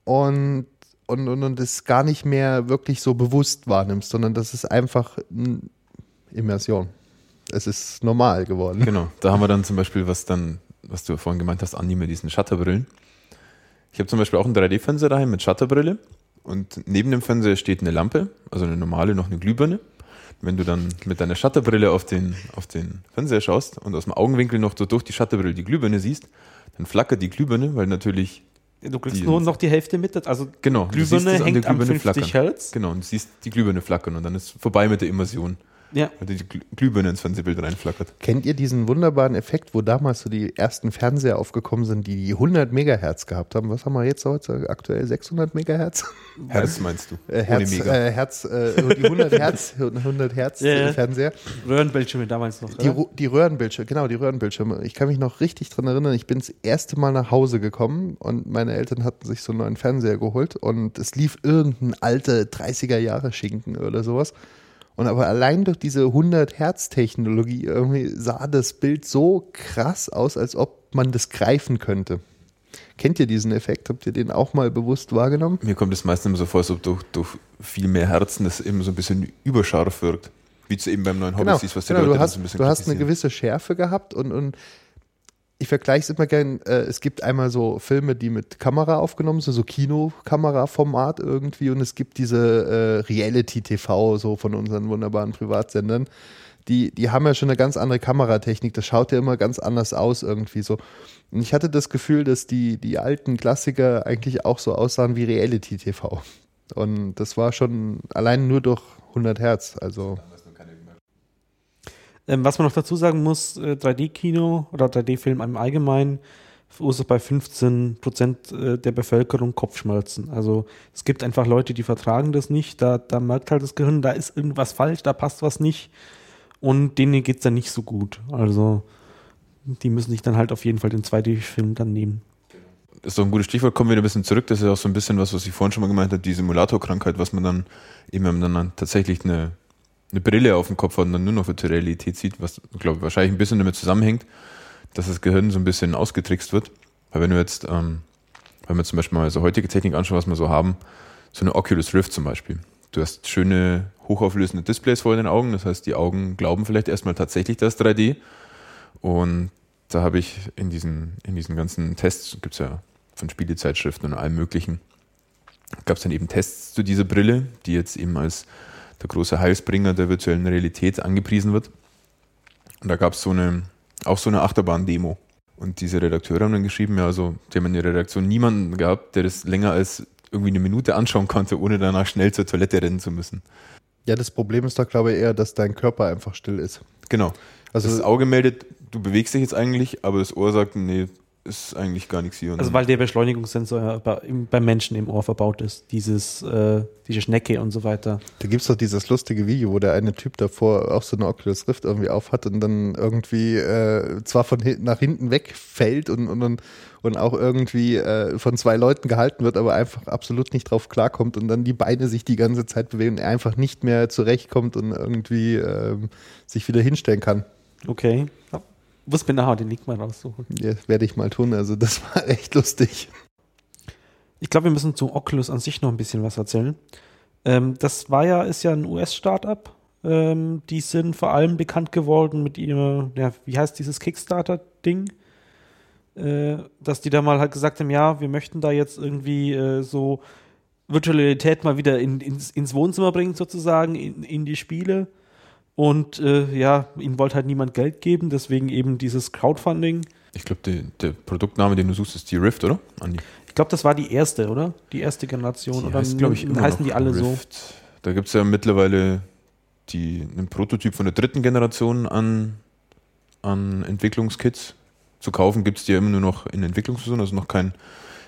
und und, und, und es gar nicht mehr wirklich so bewusst wahrnimmst, sondern das ist einfach mm, Immersion. Es ist normal geworden. Genau, da haben wir dann zum Beispiel, was dann, was du vorhin gemeint hast, Andi mit diesen Shutterbrillen. Ich habe zum Beispiel auch einen 3D-Fernseher daheim mit Shutterbrille und neben dem Fernseher steht eine Lampe, also eine normale, noch eine Glühbirne. Wenn du dann mit deiner Shutterbrille auf den, auf den Fernseher schaust und aus dem Augenwinkel noch so durch die Shutterbrille die Glühbirne siehst, dann flackert die Glühbirne, weil natürlich, Du kriegst Die- nur noch die Hälfte mit. Also genau, du siehst Glühbirne es an der hängt am Glühbirne 50 flackern. Hertz. Genau, und du siehst die Glühbirne flackern und dann ist vorbei mit der Immersion, Ja. weil die Glüh- Glühbirne ins Fernsehbild reinflackert. Kennt ihr diesen wunderbaren Effekt, wo damals so die ersten Fernseher aufgekommen sind, die die 100 Megahertz gehabt haben? Was haben wir jetzt heute aktuell? 600 Megahertz? Herz meinst du? Äh, Herz, Ohne Mega. äh, Herz, äh, die 100 Hertz, 100 Hertz Ja, ja. äh, Fernseher. Röhrenbildschirme damals noch. Die, die Röhrenbildschirme, genau, die Röhrenbildschirme. Ich kann mich noch richtig dran erinnern, ich bin das erste Mal nach Hause gekommen und meine Eltern hatten sich so einen neuen Fernseher geholt und es lief irgendein alter 30er Jahre Schinken oder sowas. Und aber allein durch diese 100 Hertz Technologie irgendwie sah das Bild so krass aus, als ob man das greifen könnte. Kennt ihr diesen Effekt? Habt ihr den auch mal bewusst wahrgenommen? Mir kommt es meistens immer so vor, als ob durch, durch viel mehr Herzen das eben so ein bisschen überscharf wirkt. Wie du eben beim neuen Hobby Genau, siehst, was die genau Leute du hast, so ein bisschen du hast eine gewisse Schärfe gehabt und, und ich vergleiche es immer gern, äh, es gibt einmal so Filme, die mit Kamera aufgenommen sind, so Kinokameraformat irgendwie und es gibt diese äh, Reality-TV so von unseren wunderbaren Privatsendern. Die, die haben ja schon eine ganz andere Kameratechnik, das schaut ja immer ganz anders aus irgendwie so. Und ich hatte das Gefühl, dass die, die alten Klassiker eigentlich auch so aussahen wie Reality-TV. Und das war schon allein nur durch 100 Hertz, also Ähm, was man noch dazu sagen muss, äh, 3D-Kino oder 3D-Film im Allgemeinen verursacht bei 15 Prozent äh, der Bevölkerung Kopfschmerzen. Also es gibt einfach Leute, die vertragen das nicht. Da, da merkt halt das Gehirn, da ist irgendwas falsch, da passt was nicht. Und denen geht es dann nicht so gut. Also die müssen sich dann halt auf jeden Fall den 2D-Film dann nehmen. Das ist doch ein gutes Stichwort, kommen wir wieder ein bisschen zurück. Das ist auch so ein bisschen was, was ich vorhin schon mal gemeint habe, die Simulatorkrankheit, was man dann eben, dann tatsächlich eine, eine Brille auf dem Kopf hat und dann nur noch virtuelle Realität sieht, was, glaube ich, wahrscheinlich ein bisschen damit zusammenhängt, dass das Gehirn so ein bisschen ausgetrickst wird. Weil wenn du jetzt, ähm, wenn wir zum Beispiel mal so heutige Technik anschauen, was wir so haben, so eine Oculus Rift zum Beispiel. Du hast schöne, hochauflösende Displays vor den Augen, das heißt, die Augen glauben vielleicht erstmal tatsächlich, das 3D. Und da habe ich in diesen, in diesen ganzen Tests, gibt es ja von Spielezeitschriften und allem möglichen, gab es dann eben Tests zu dieser Brille, die jetzt eben als der große Heilsbringer der virtuellen Realität angepriesen wird. Und da gab es so eine, auch so eine Achterbahn-Demo. Und diese Redakteure haben dann geschrieben, ja, also, die haben in der Redaktion niemanden gehabt, der das länger als irgendwie eine Minute anschauen konnte, ohne danach schnell zur Toilette rennen zu müssen. Ja, das Problem ist doch, glaube ich, eher, dass dein Körper einfach still ist. Genau. Also, das Auge meldet, du bewegst dich jetzt eigentlich, aber das Ohr sagt, nee, ist eigentlich gar nichts hier. Und Also weil der Beschleunigungssensor beim Menschen im Ohr verbaut ist. Dieses, äh, diese Schnecke und so weiter. da gibt es doch dieses lustige Video, wo der eine Typ davor auch so eine Oculus Rift irgendwie aufhat und dann irgendwie äh, zwar von hinten nach hinten wegfällt und, und, und, und auch irgendwie äh, von zwei Leuten gehalten wird, aber einfach absolut nicht drauf klarkommt und dann die Beine sich die ganze Zeit bewegen und er einfach nicht mehr zurechtkommt und irgendwie ähm, sich wieder hinstellen kann. Okay. Muss mir nachher den Link mal raussuchen. Ja, werde ich mal tun. Also das war echt lustig. Ich glaube, wir müssen zu Oculus an sich noch ein bisschen was erzählen. Ähm, das war ja, ist ja ein US-Startup. Ähm, die sind vor allem bekannt geworden mit ihrer, ja, wie heißt dieses Kickstarter-Ding? äh, dass die da mal halt gesagt haben, ja, wir möchten da jetzt irgendwie äh, so Virtualität mal wieder in, ins, ins Wohnzimmer bringen, sozusagen, in, in die Spiele. Und äh, ja, ihnen wollte halt niemand Geld geben, deswegen eben dieses Crowdfunding. Ich glaube, der Produktname, den du suchst, ist die Rift, oder? Andi? Ich glaube, das war die erste, oder? Die erste Generation. Die oder heißt, glaube ich, immer heißen die alle Rift. so? Da gibt es ja mittlerweile die, einen Prototyp von der dritten Generation an, an Entwicklungskits. Zu kaufen gibt es die ja immer nur noch in Entwicklungsversion, also noch kein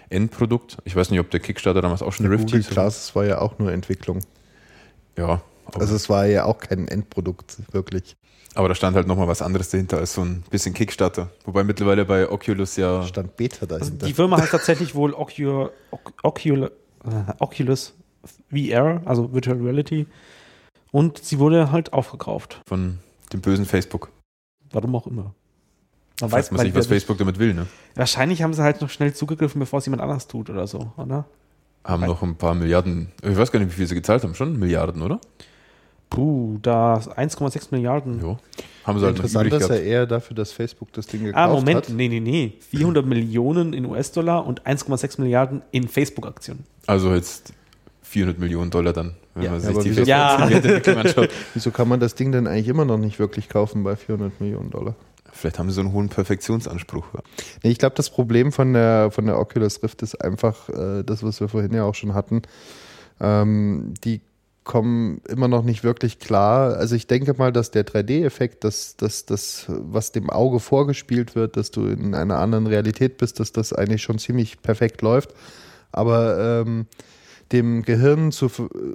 Endprodukt. Ich weiß nicht, ob der Kickstarter damals auch schon der Rift Google hieß. Class war ja auch nur Entwicklung. Ja. Also es war ja auch kein Endprodukt, wirklich. Aber da stand halt nochmal was anderes dahinter als so ein bisschen Kickstarter. Wobei mittlerweile bei Oculus ja. Stand Beta dahinter. Also die Firma heißt tatsächlich wohl Ocul Ocul äh, Oculus VR, also Virtual Reality. Und sie wurde halt aufgekauft. Von dem bösen Facebook. Warum auch immer. Man weiß man nicht, was Facebook damit will, ne? Wahrscheinlich haben sie halt noch schnell zugegriffen, bevor es jemand anders tut oder so, oder? Haben noch ein paar Milliarden, ich weiß gar nicht, wie viel sie gezahlt haben, schon Milliarden, oder? Puh, da 1,6 Milliarden. Jo. Haben sie halt Interessant ist ja eher dafür, dass Facebook das Ding gekauft hat. Ah, Moment, hat. nee, nee, nee. 400 Millionen in US-Dollar und 1,6 Milliarden in Facebook-Aktionen. Also jetzt 400 Millionen Dollar dann, wenn ja. man sich ja, die wieso, ja. anschaut. wieso kann man das Ding denn eigentlich immer noch nicht wirklich kaufen bei 400 Millionen Dollar? Vielleicht haben sie so einen hohen Perfektionsanspruch. Nee, ich glaube, das Problem von der, von der Oculus Rift ist einfach äh, das, was wir vorhin ja auch schon hatten. Ähm, die kommen immer noch nicht wirklich klar. Also ich denke mal, dass der 3D-Effekt, dass das, das, was dem Auge vorgespielt wird, dass du in einer anderen Realität bist, dass das eigentlich schon ziemlich perfekt läuft. Aber ähm, dem Gehirn zu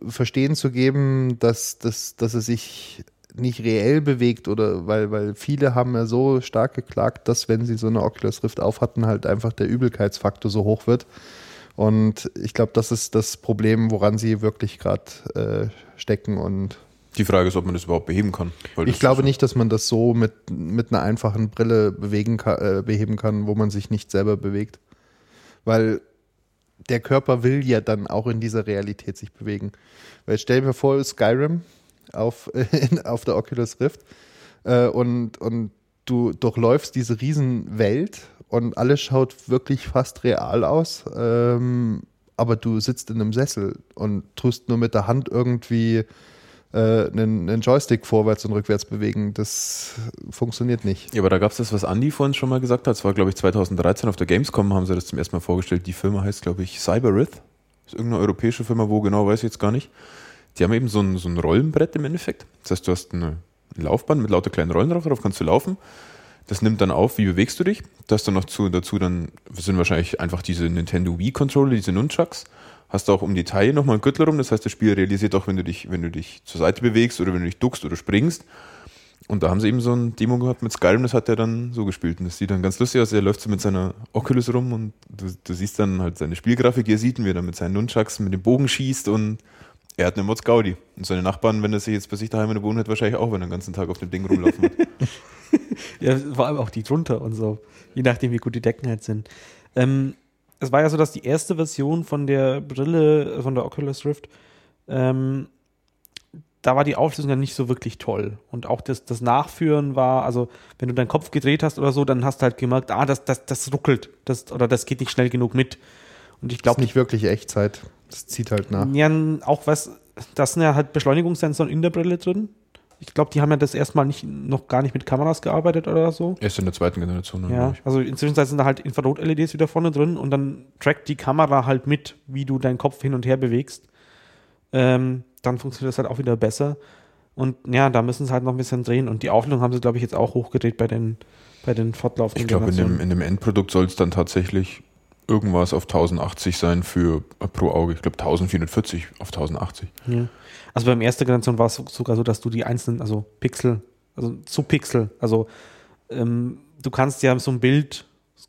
verstehen zu geben, dass, dass, dass es sich nicht reell bewegt oder weil, weil viele haben ja so stark geklagt, dass wenn sie so eine Oculus Rift aufhatten, halt einfach der Übelkeitsfaktor so hoch wird. Und ich glaube, das ist das Problem, woran sie wirklich gerade äh, stecken und die Frage ist, ob man das überhaupt beheben kann. ich glaube nicht, dass man das so mit, mit einer einfachen Brille bewegen kann, äh, beheben kann, wo man sich nicht selber bewegt. Weil der Körper will ja dann auch in dieser Realität sich bewegen. Weil stell dir vor, Skyrim, auf, auf der Oculus Rift äh, und, und du durchläufst diese Riesenwelt und alles schaut wirklich fast real aus. Ähm, aber du sitzt in einem Sessel und tust nur mit der Hand irgendwie äh, einen, einen, Joystick vorwärts und rückwärts bewegen. Das funktioniert nicht. Ja, aber da gab es das, was Andy vorhin schon mal gesagt hat. Das war, glaube ich, 2013 auf der Gamescom haben sie das zum ersten Mal vorgestellt. Die Firma heißt, glaube ich, Cyberith. Ist irgendeine europäische Firma, wo genau, weiß ich jetzt gar nicht. Die haben eben so ein, so ein Rollenbrett im Endeffekt. Das heißt, du hast eine Laufbahn mit lauter kleinen Rollen drauf, darauf kannst du laufen. Das nimmt dann auf, wie bewegst du dich. Da hast du noch zu, dazu dann, sind wahrscheinlich einfach diese Nintendo Wii-Controller, diese Nunchucks. Hast du auch um die Taille nochmal einen Gürtel rum. Das heißt, das Spiel realisiert auch, wenn du dich, wenn du dich zur Seite bewegst oder wenn du dich duckst oder springst. Und da haben sie eben so ein Demo gehabt mit Skyrim, das hat er dann so gespielt. Und das sieht dann ganz lustig aus. Er läuft so mit seiner Oculus rum und du, du siehst dann halt seine Spielgrafik, ihr sieht, wie er dann mit seinen Nunchucks mit dem Bogen schießt und er hat eine Mods Gaudi. Und seine Nachbarn, wenn er sich jetzt bei sich daheim in der Wohnung hat, wahrscheinlich auch, wenn er den ganzen Tag auf dem Ding rumlaufen wird. ja, vor allem auch die drunter und so. Je nachdem, wie gut die Decken halt sind. Ähm, es war ja so, dass die erste Version von der Brille, von der Oculus Rift, ähm, da war die Auflösung ja nicht so wirklich toll. Und auch das, das Nachführen war, also wenn du deinen Kopf gedreht hast oder so, dann hast du halt gemerkt, ah, das, das, das ruckelt. Das, oder das geht nicht schnell genug mit. Und ich glaube. nicht wirklich Echtzeit. Das zieht halt nach. Ja, auch was, das sind ja halt Beschleunigungssensoren in der Brille drin. Ich glaube, die haben ja das erstmal nicht, noch gar nicht mit Kameras gearbeitet oder so. Erst in der zweiten Generation. Ja, also inzwischen sind da halt Infrarot-LEDs wieder vorne drin und dann trackt die Kamera halt mit, wie du deinen Kopf hin und her bewegst. Ähm, dann funktioniert das halt auch wieder besser. Und ja, da müssen sie halt noch ein bisschen drehen. Und die Auflösung haben sie, glaube ich, jetzt auch hochgedreht bei den, bei den fortlaufenden Ich glaube, in dem, in dem Endprodukt soll es dann tatsächlich irgendwas auf 1080 sein für äh, pro Auge. Ich glaube 1440 auf 1080. Ja. Also beim ersten Generation war es sogar so, dass du die einzelnen, also Pixel, also zu Pixel, also ähm, du kannst ja so ein Bild,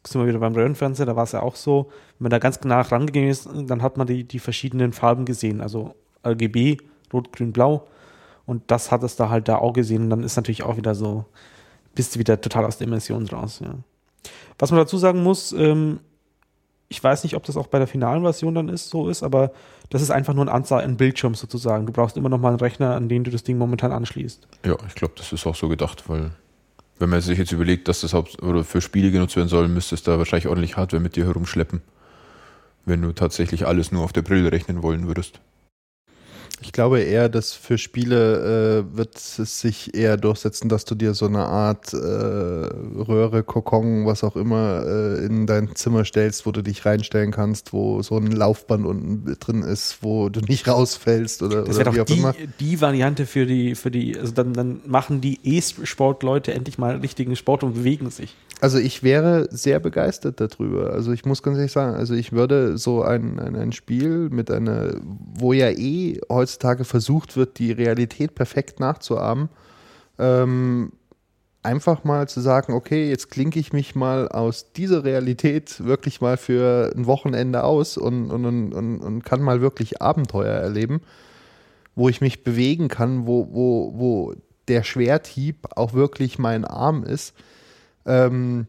sind wir wieder beim Röhrenfernseher, da war es ja auch so, wenn man da ganz genau rangegangen ist, dann hat man die, die verschiedenen Farben gesehen, also RGB, Rot, Grün, Blau. Und das hat es da halt da auch gesehen. Und dann ist natürlich auch wieder so, bist du wieder total aus der Immersion raus. Ja. Was man dazu sagen muss, ähm, ich weiß nicht, ob das auch bei der finalen Version dann ist, so ist, aber das ist einfach nur ein Anzahl, ein Bildschirm sozusagen. Du brauchst immer noch mal einen Rechner, an den du das Ding momentan anschließt. Ja, ich glaube, das ist auch so gedacht, weil Wenn man sich jetzt überlegt, dass das für Spiele genutzt werden soll, müsstest du da wahrscheinlich ordentlich Hardware mit dir herumschleppen. Wenn du tatsächlich alles nur auf der Brille rechnen wollen würdest. Ich glaube eher, dass für Spiele äh, wird es sich eher durchsetzen, dass du dir so eine Art äh, Röhre, Kokon, was auch immer, äh, in dein Zimmer stellst, wo du dich reinstellen kannst, wo so ein Laufband unten drin ist, wo du nicht rausfällst oder, Das oder wie auch die, immer. die Variante für die, für die, also dann, dann machen die E-Sport-Leute endlich mal richtigen Sport und bewegen sich. Also ich wäre sehr begeistert darüber. Also ich muss ganz ehrlich sagen, also ich würde so ein, ein, ein Spiel mit einer, wo ja eh heutzutage versucht wird, die Realität perfekt nachzuahmen, ähm, einfach mal zu sagen, okay, jetzt klinke ich mich mal aus dieser Realität wirklich mal für ein Wochenende aus und, und, und, und, kann mal wirklich Abenteuer erleben, wo ich mich bewegen kann, wo, wo, wo der Schwerthieb auch wirklich mein Arm ist. Ähm,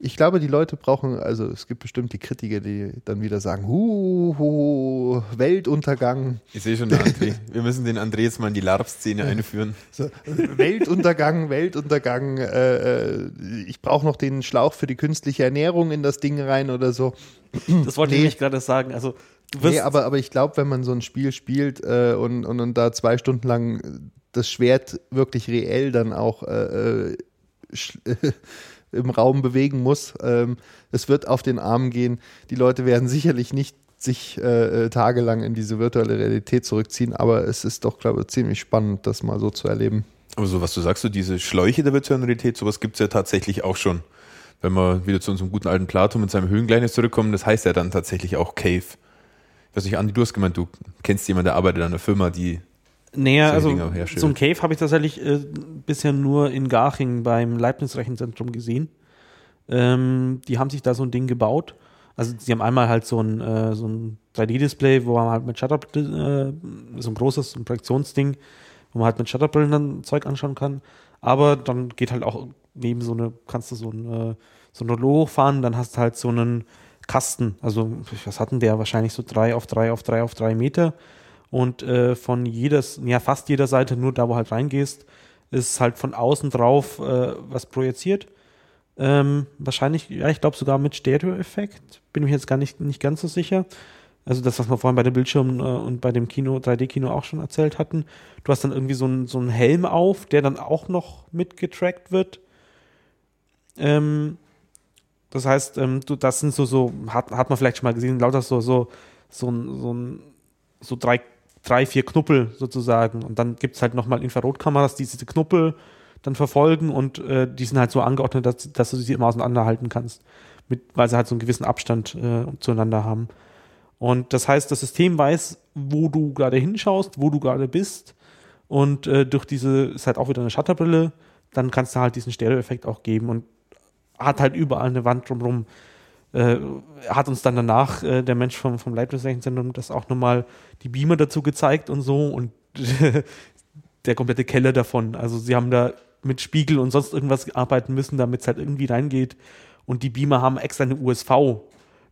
ich glaube, die Leute brauchen, also es gibt bestimmt die Kritiker, die dann wieder sagen, hu, hu Weltuntergang, Ich sehe schon, den André. Wir müssen den André jetzt mal in die LARP-Szene einführen. so, Weltuntergang, Weltuntergang, äh, äh, ich brauche noch den Schlauch für die künstliche Ernährung in das Ding rein oder so. Das wollte ich Nee. nämlich gerade sagen. Also, du wirst, Nee, aber, aber ich glaube, wenn man so ein Spiel spielt äh, und, und, und da zwei Stunden lang das Schwert wirklich reell dann auch äh, äh, im Raum bewegen muss, ähm, es wird auf den Arm gehen. Die Leute werden sicherlich nicht sich äh, äh, tagelang in diese virtuelle Realität zurückziehen, aber es ist doch, glaube ich, ziemlich spannend, das mal so zu erleben. Aber so, was du sagst, so diese Schläuche der virtuellen Realität, sowas gibt es ja tatsächlich auch schon. Wenn wir wieder zu unserem guten alten Plato mit seinem Höhlengleichnis zurückkommen, das heißt ja dann tatsächlich auch Cave. Ich weiß nicht, Andi, du hast gemeint, du kennst jemanden, der arbeitet an einer Firma, die Solche also ein Cave habe ich tatsächlich äh, bisher nur in Garching beim Leibniz-Rechenzentrum gesehen. Ähm, die haben sich da so ein Ding gebaut. Also sie haben einmal halt so ein, äh, so ein 3D-Display, wo man halt mit Shutter, äh, so ein großes so ein Projektionsding, wo man halt mit Shutterbrillen dann Zeug anschauen kann. Aber dann geht halt auch neben so eine, kannst du so ein, äh, so ein Rollo hochfahren, dann hast du halt so einen Kasten. Also was hatten der? Wahrscheinlich so drei auf drei auf drei auf drei Meter. Und äh, von jedes, ja fast jeder Seite, nur da wo halt reingehst, ist halt von außen drauf äh, was projiziert. Ähm, wahrscheinlich, ja, ich glaube sogar mit Stereo-Effekt. Bin mir jetzt gar nicht, nicht ganz so sicher. Also das, was wir vorhin bei den Bildschirmen äh, und bei dem Kino, 3D-Kino auch schon erzählt hatten. Du hast dann irgendwie so einen so Helm auf, der dann auch noch mitgetrackt wird. Ähm, das heißt, ähm, du, das sind so, so, hat, hat man vielleicht schon mal gesehen, lauter so, so, so, ein- so, so drei, drei, vier Knuppel sozusagen. Und dann gibt es halt nochmal Infrarotkameras, die diese Knuppel dann verfolgen und äh, die sind halt so angeordnet, dass, dass du sie immer auseinanderhalten kannst, mit, weil sie halt so einen gewissen Abstand äh, zueinander haben. Und das heißt, das System weiß, wo du gerade hinschaust, wo du gerade bist. Und äh, durch diese, ist halt auch wieder eine Shutterbrille, dann kannst du halt diesen Stereo-Effekt auch geben und hat halt überall eine Wand drumherum. Äh, hat uns dann danach äh, der Mensch vom, vom Leibniz-Rechenzentrum das auch nochmal die Beamer dazu gezeigt und so und der komplette Keller davon. Also sie haben da mit Spiegel und sonst irgendwas arbeiten müssen, damit es halt irgendwie reingeht. Und die Beamer haben extra eine USV,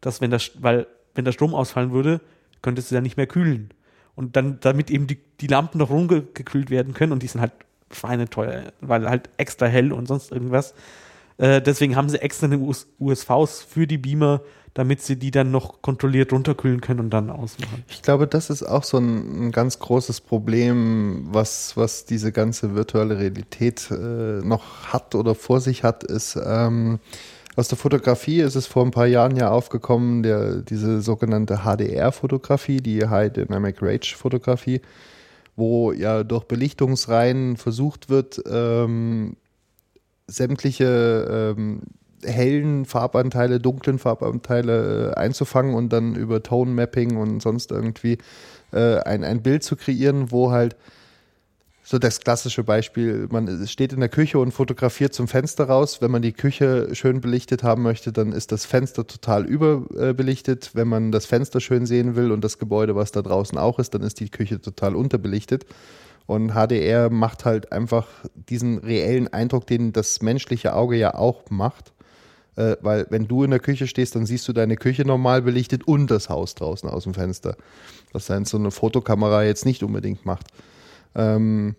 dass wenn das, weil wenn der Strom ausfallen würde, könntest du ja nicht mehr kühlen. Und dann, damit eben die, die Lampen noch rumgekühlt werden können und die sind halt schweineteuer, weil halt extra hell und sonst irgendwas. Äh, deswegen haben sie extra eine US USVs für die Beamer, damit sie die dann noch kontrolliert runterkühlen können und dann ausmachen. Ich glaube, das ist auch so ein, ein ganz großes Problem, was, was diese ganze virtuelle Realität äh, noch hat oder vor sich hat, ist ähm, aus der Fotografie ist es vor ein paar Jahren ja aufgekommen, der, diese sogenannte HDR-Fotografie, die High Dynamic Range Fotografie, wo ja durch Belichtungsreihen versucht wird, ähm, sämtliche ähm, hellen Farbanteile, dunklen Farbanteile äh, einzufangen und dann über Tone Mapping und sonst irgendwie äh, ein, ein Bild zu kreieren, wo halt so das klassische Beispiel, man steht in der Küche und fotografiert zum Fenster raus. Wenn man die Küche schön belichtet haben möchte, dann ist das Fenster total überbelichtet. Wenn man das Fenster schön sehen will und das Gebäude, was da draußen auch ist, dann ist die Küche total unterbelichtet. Und HDR macht halt einfach diesen reellen Eindruck, den das menschliche Auge ja auch macht. Äh, weil wenn du in der Küche stehst, dann siehst du deine Küche normal belichtet und das Haus draußen aus dem Fenster. Was dann so eine Fotokamera jetzt nicht unbedingt macht. Ähm,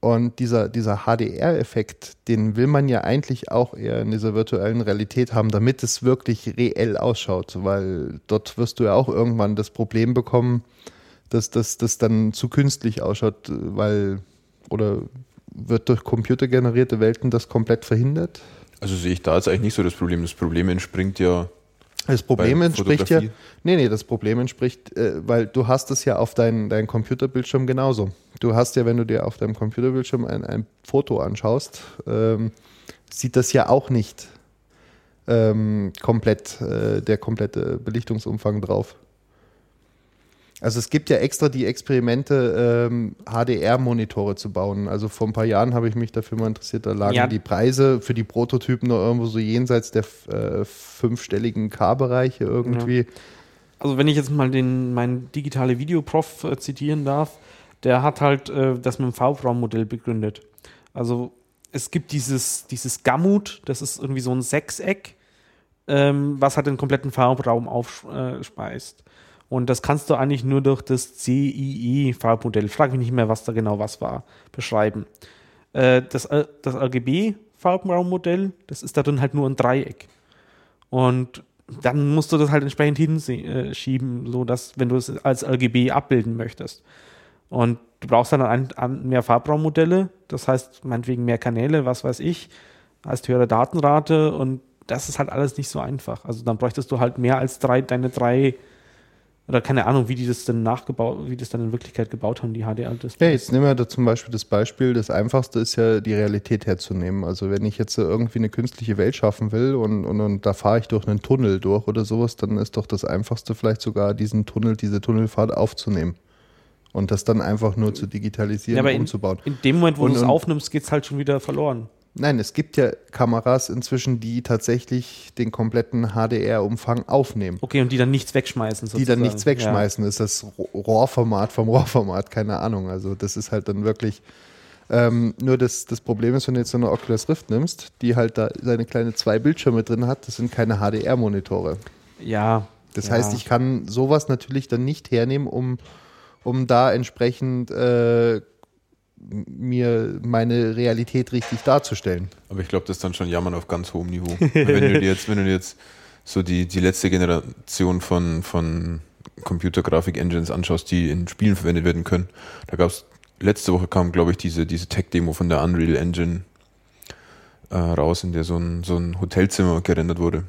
Und dieser, dieser HDR-Effekt, den will man ja eigentlich auch eher in dieser virtuellen Realität haben, damit es wirklich reell ausschaut, weil dort wirst du ja auch irgendwann das Problem bekommen, dass das dann zu künstlich ausschaut, weil oder wird durch computergenerierte Welten das komplett verhindert? Also sehe ich da jetzt eigentlich nicht so das Problem. Das Problem entspringt ja das Problem entspricht ja, nee, nee, das Problem entspricht, äh, weil du hast es ja auf deinem dein Computerbildschirm genauso. Du hast ja, wenn du dir auf deinem Computerbildschirm ein, ein Foto anschaust, ähm, sieht das ja auch nicht ähm, komplett, äh, der komplette Belichtungsumfang drauf. Also es gibt ja extra die Experimente, ähm, HDR-Monitore zu bauen. Also vor ein paar Jahren habe ich mich dafür mal interessiert, da lagen ja. die Preise für die Prototypen noch irgendwo so jenseits der äh, fünfstelligen K-Bereiche irgendwie. Ja. Also wenn ich jetzt mal den, meinen digitale Videoprof äh, zitieren darf, der hat halt äh, das mit dem V-Raum-Modell begründet. Also es gibt dieses, dieses Gamut, das ist irgendwie so ein Sechseck, ähm, was halt den kompletten Farbraum aufspeist. Und das kannst du eigentlich nur durch das CIE-Farbmodell, frag mich nicht mehr, was da genau was war, beschreiben. Äh, das, äh, das RGB-Farbraummodell, das ist da drin halt nur ein Dreieck. Und dann musst du das halt entsprechend hinschieben, so dass, wenn du es als RGB abbilden möchtest. Und du brauchst dann mehr Farbraummodelle, das heißt meinetwegen mehr Kanäle, was weiß ich, heißt höhere Datenrate und das ist halt alles nicht so einfach. Also dann bräuchtest du halt mehr als drei, deine drei oder keine Ahnung, wie die das dann nachgebaut, wie das dann in Wirklichkeit gebaut haben, die HDR-Displays. Ja, jetzt nehmen wir da zum Beispiel das Beispiel, das einfachste ist ja, die Realität herzunehmen. Also wenn ich jetzt irgendwie eine künstliche Welt schaffen will und, und, und da fahre ich durch einen Tunnel durch oder sowas, dann ist doch das einfachste vielleicht sogar diesen Tunnel, diese Tunnelfahrt aufzunehmen. Und das dann einfach nur zu digitalisieren ja, und umzubauen. In, in dem Moment, wo du es aufnimmst, geht es halt schon wieder verloren. Nein, es gibt ja Kameras inzwischen, die tatsächlich den kompletten HDR-Umfang aufnehmen. Okay, und die dann nichts wegschmeißen. Sozusagen. Die dann nichts wegschmeißen. Ja. Das ist das Rohrformat vom Rohrformat, keine Ahnung. Also das ist halt dann wirklich. Ähm, nur das, das Problem ist, wenn du jetzt so eine Oculus Rift nimmst, die halt da seine kleine zwei Bildschirme drin hat, das sind keine HDR-Monitore. Ja. Das ja. heißt, ich kann sowas natürlich dann nicht hernehmen, um, um da entsprechend äh, mir meine Realität richtig darzustellen. Aber ich glaube, das ist dann schon Jammern auf ganz hohem Niveau. wenn du dir jetzt, wenn du jetzt so die, die letzte Generation von, von Computergrafik-Engines anschaust, die in Spielen verwendet werden können, da gab es, letzte Woche kam, glaube ich, diese, diese Tech-Demo von der Unreal Engine äh, raus, in der so ein, so ein Hotelzimmer gerendert wurde.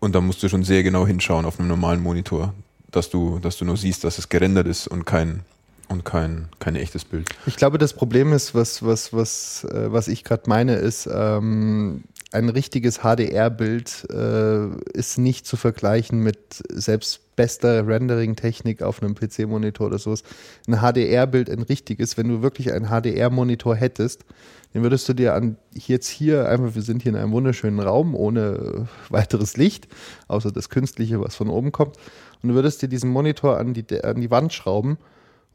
Und da musst du schon sehr genau hinschauen auf einem normalen Monitor, dass du, dass du nur siehst, dass es gerendert ist und kein, und kein, kein echtes Bild. Ich glaube, das Problem ist, was, was, was, äh, was ich gerade meine, ist, ähm, ein richtiges HDR-Bild äh, ist nicht zu vergleichen mit selbst bester Rendering-Technik auf einem PC-Monitor oder sowas. Ein HDR-Bild, ein richtiges, wenn du wirklich einen HDR-Monitor hättest, den würdest du dir an jetzt hier einfach, wir sind hier in einem wunderschönen Raum ohne weiteres Licht, außer das Künstliche, was von oben kommt, und du würdest dir diesen Monitor an die, an die Wand schrauben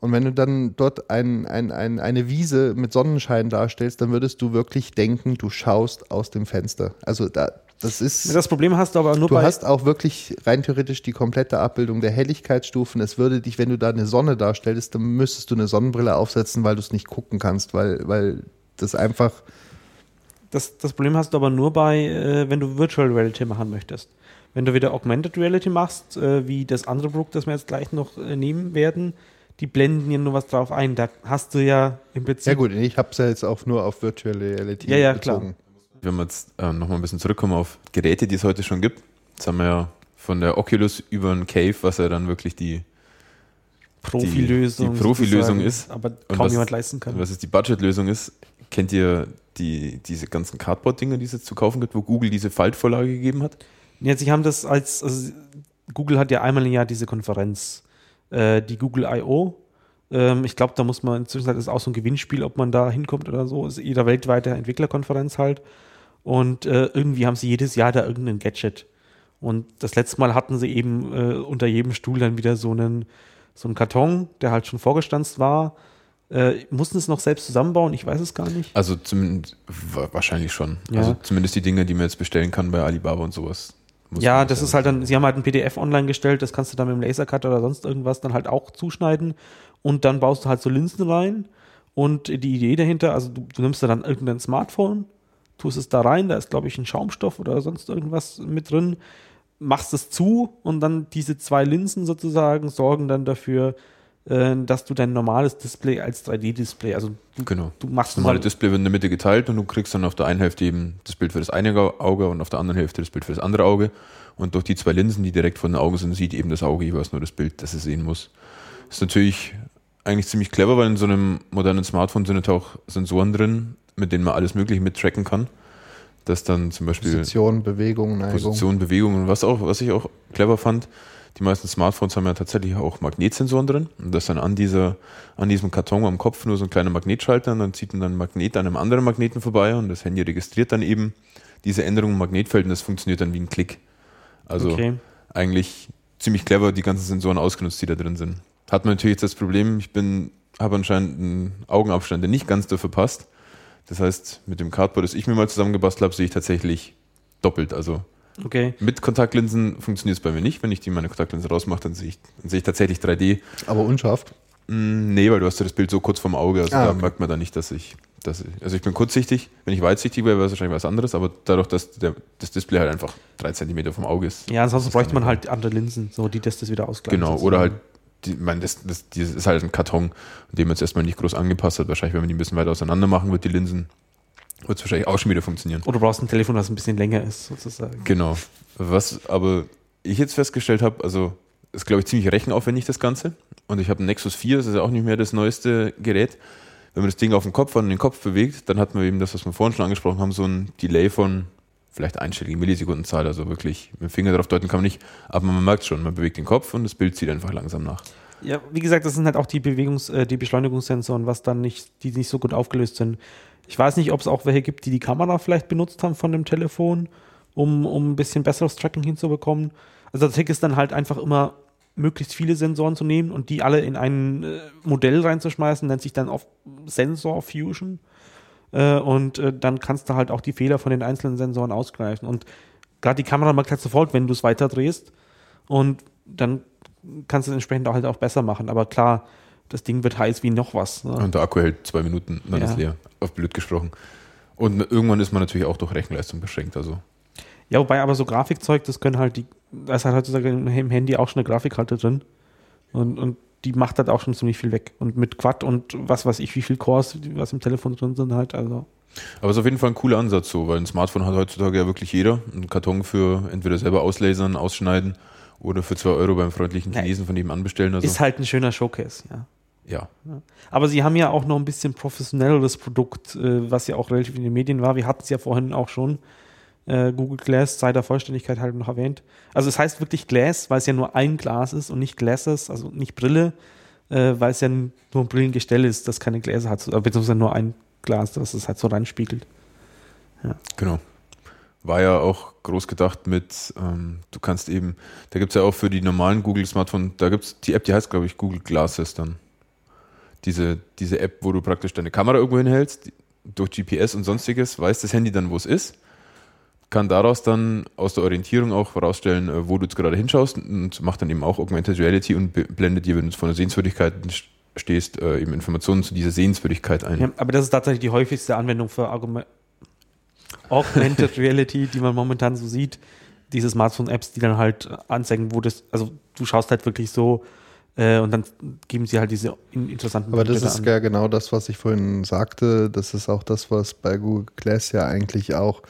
und wenn du dann dort ein, ein, ein, eine Wiese mit Sonnenschein darstellst, dann würdest du wirklich denken, du schaust aus dem Fenster. Also da, das ist. Das Problem hast du aber nur Du hast auch wirklich rein theoretisch die komplette Abbildung der Helligkeitsstufen. Es würde dich, wenn du da eine Sonne darstellst, dann müsstest du eine Sonnenbrille aufsetzen, weil du es nicht gucken kannst, weil, weil das einfach. Das, das Problem hast du aber nur bei, äh, wenn du Virtual Reality machen möchtest. Wenn du wieder Augmented Reality machst, äh, wie das andere Produkt, das wir jetzt gleich noch äh, nehmen werden, die blenden ja nur was drauf ein. Da hast du ja im Prinzip. Ja, gut, ich habe es ja jetzt auch nur auf Virtual Reality ja, ja, bezogen. Klar. Wenn wir jetzt äh, nochmal ein bisschen zurückkommen auf Geräte, die es heute schon gibt. Jetzt haben wir ja von der Oculus über ein Cave, was ja dann wirklich die Profilösung, die, die Profilösung ist. Aber kaum was, jemand leisten kann. Was es die Budgetlösung ist, kennt ihr die, diese ganzen Cardboard-Dinger, die es jetzt zu kaufen gibt, wo Google diese Faltvorlage gegeben hat? Ja, sie haben das als, also Google hat ja einmal im Jahr diese Konferenz äh, die Google I.O. Ähm, ich glaube, da muss man inzwischen ist auch so ein Gewinnspiel, ob man da hinkommt oder so. Ist jeder weltweite Entwicklerkonferenz halt. Und äh, irgendwie haben sie jedes Jahr da irgendein Gadget. Und das letzte Mal hatten sie eben äh, unter jedem Stuhl dann wieder so einen, so einen Karton, der halt schon vorgestanzt war. Äh, mussten es noch selbst zusammenbauen? Ich weiß es gar nicht. Also zumindest wahrscheinlich schon. Ja. Also zumindest die Dinge, die man jetzt bestellen kann bei Alibaba und sowas. Ja, das ist halt dann, sie haben halt ein PDF online gestellt, das kannst du dann mit dem Lasercutter oder sonst irgendwas dann halt auch zuschneiden und dann baust du halt so Linsen rein Und die Idee dahinter, also du, du nimmst da dann irgendein Smartphone, tust es da rein, da ist, glaube ich, ein Schaumstoff oder sonst irgendwas mit drin, machst es zu und dann diese zwei Linsen sozusagen sorgen dann dafür, dass du dein normales Display als 3D-Display, also du, Genau. du machst Das normale mal, Display wird in der Mitte geteilt und du kriegst dann auf der einen Hälfte eben das Bild für das eine Auge und auf der anderen Hälfte das Bild für das andere Auge. Und durch die zwei Linsen, die direkt vor den Augen sind, sieht eben das Auge jeweils nur das Bild, das es sehen muss. ist natürlich eigentlich ziemlich clever, weil in so einem modernen Smartphone sind auch Sensoren drin, mit denen man alles Mögliche mittracken kann. Dass dann zum Beispiel Position, Bewegung, Neigung. Position, Bewegung und was auch, was ich auch clever fand, die meisten Smartphones haben ja tatsächlich auch Magnetsensoren drin und das dann an dieser, an diesem Karton am Kopf nur so ein kleiner Magnetschalter und dann zieht man dann ein Magnet an einem anderen Magneten vorbei und das Handy registriert dann eben diese Änderung im Magnetfeld und das funktioniert dann wie ein Klick. Also okay. eigentlich ziemlich clever die ganzen Sensoren ausgenutzt, die da drin sind. Hat man natürlich jetzt das Problem, ich bin, habe anscheinend einen Augenabstand, der nicht ganz dafür passt. Das heißt, mit dem Cardboard, das ich mir mal zusammengebastelt habe, sehe ich tatsächlich doppelt. Also Okay. mit Kontaktlinsen funktioniert es bei mir nicht. Wenn ich die meine Kontaktlinse rausmache, dann sehe ich, dann sehe ich tatsächlich 3D. Aber unscharf. Mm, nee, weil du hast ja das Bild so kurz vorm Auge, also Ah, da okay. merkt man dann nicht, dass ich, dass ich, also ich bin kurzsichtig. Wenn ich weitsichtig wäre, wäre es wahrscheinlich was anderes, aber dadurch, dass der, das Display halt einfach drei Zentimeter vom Auge ist. Ja, ansonsten bräuchte man halt andere Linsen, so die das, das wieder ausgleichen. Genau, oder halt, die, ich meine, das, das, das ist halt ein Karton, dem man jetzt erstmal nicht groß angepasst hat. Wahrscheinlich, wenn man die ein bisschen weiter auseinander machen wird, die Linsen, wird es wahrscheinlich auch schon wieder funktionieren. Oder du brauchst ein Telefon, das ein bisschen länger ist, sozusagen. Genau. Was aber ich jetzt festgestellt habe, also ist, glaube ich, ziemlich rechenaufwendig das Ganze. Und ich habe ein Nexus 4, das ist ja auch nicht mehr das neueste Gerät. Wenn man das Ding auf den Kopf an den Kopf bewegt, dann hat man eben das, was wir vorhin schon angesprochen haben, so ein Delay von vielleicht einstellige Millisekundenzahl. Also wirklich mit dem Finger darauf deuten kann man nicht, aber man merkt schon, man bewegt den Kopf und das Bild zieht einfach langsam nach. Ja, wie gesagt, das sind halt auch die Bewegungs-, äh, die Beschleunigungssensoren, was dann nicht, die nicht so gut aufgelöst sind. Ich weiß nicht, ob es auch welche gibt, die die Kamera vielleicht benutzt haben von dem Telefon, um, um ein bisschen besseres Tracking hinzubekommen. Also der Trick ist dann halt einfach immer, möglichst viele Sensoren zu nehmen und die alle in ein äh, Modell reinzuschmeißen, nennt sich dann auf Sensor Fusion. Äh, und äh, dann kannst du halt auch die Fehler von den einzelnen Sensoren ausgleichen. Und gerade die Kamera merkt halt sofort, wenn du es weiter drehst. Und dann kannst du es entsprechend auch halt auch besser machen. Aber klar, das Ding wird heiß wie noch was. Ne? Und der Akku hält zwei Minuten, dann Ja. ist leer, auf blöd gesprochen. Und irgendwann ist man natürlich auch durch Rechenleistung beschränkt. Also Ja, wobei aber so Grafikzeug, das können halt die, da ist halt heutzutage im Handy auch schon eine Grafikkarte drin. Und, und die macht halt auch schon ziemlich viel weg. Und mit Quad und was weiß ich, wie viel Cores, was im Telefon drin sind, halt, also. Aber es ist auf jeden Fall ein cooler Ansatz so, weil ein Smartphone hat heutzutage ja wirklich jeder. Einen Karton für entweder selber auslasern, ausschneiden oder für 2 Euro beim freundlichen. Chinesen von nebenan bestellen. Also, Ist halt ein schöner Showcase, ja. ja. Aber sie haben ja auch noch ein bisschen professionelleres Produkt, äh, was ja auch relativ in den Medien war. Wir hatten es ja vorhin auch schon. Äh, Google Glass, sei der Vollständigkeit halt noch erwähnt. Also es heißt wirklich Glass, weil es ja nur ein Glas ist und nicht Glasses, also nicht Brille, äh, weil es ja nur ein Brillengestell ist, das keine Gläser hat, äh, beziehungsweise nur ein Glas, das es halt so reinspiegelt. Genau. War ja auch groß gedacht mit, ähm, du kannst eben, da gibt es ja auch für die normalen Google Smartphone, da gibt es die App, die heißt, glaube ich, Google Glasses dann. Diese, diese App, wo du praktisch deine Kamera irgendwo hinhältst, durch GPS und sonstiges, weiß das Handy dann, wo es ist, kann daraus dann aus der Orientierung auch vorausstellen, äh, wo du jetzt gerade hinschaust und macht dann eben auch Augmented Reality und blendet dir, wenn du vor einer Sehenswürdigkeit stehst, äh, eben Informationen zu dieser Sehenswürdigkeit ein. Ja, aber das ist tatsächlich die häufigste Anwendung für Argument Augmented Reality, die man momentan so sieht. Diese Smartphone-Apps, die dann halt anzeigen, wo das, also du schaust halt wirklich so äh, und dann geben sie halt diese in- interessanten Aber das Bilder ist an. ja genau das, was ich vorhin sagte. Das ist auch das, was bei Google Glass ja eigentlich auch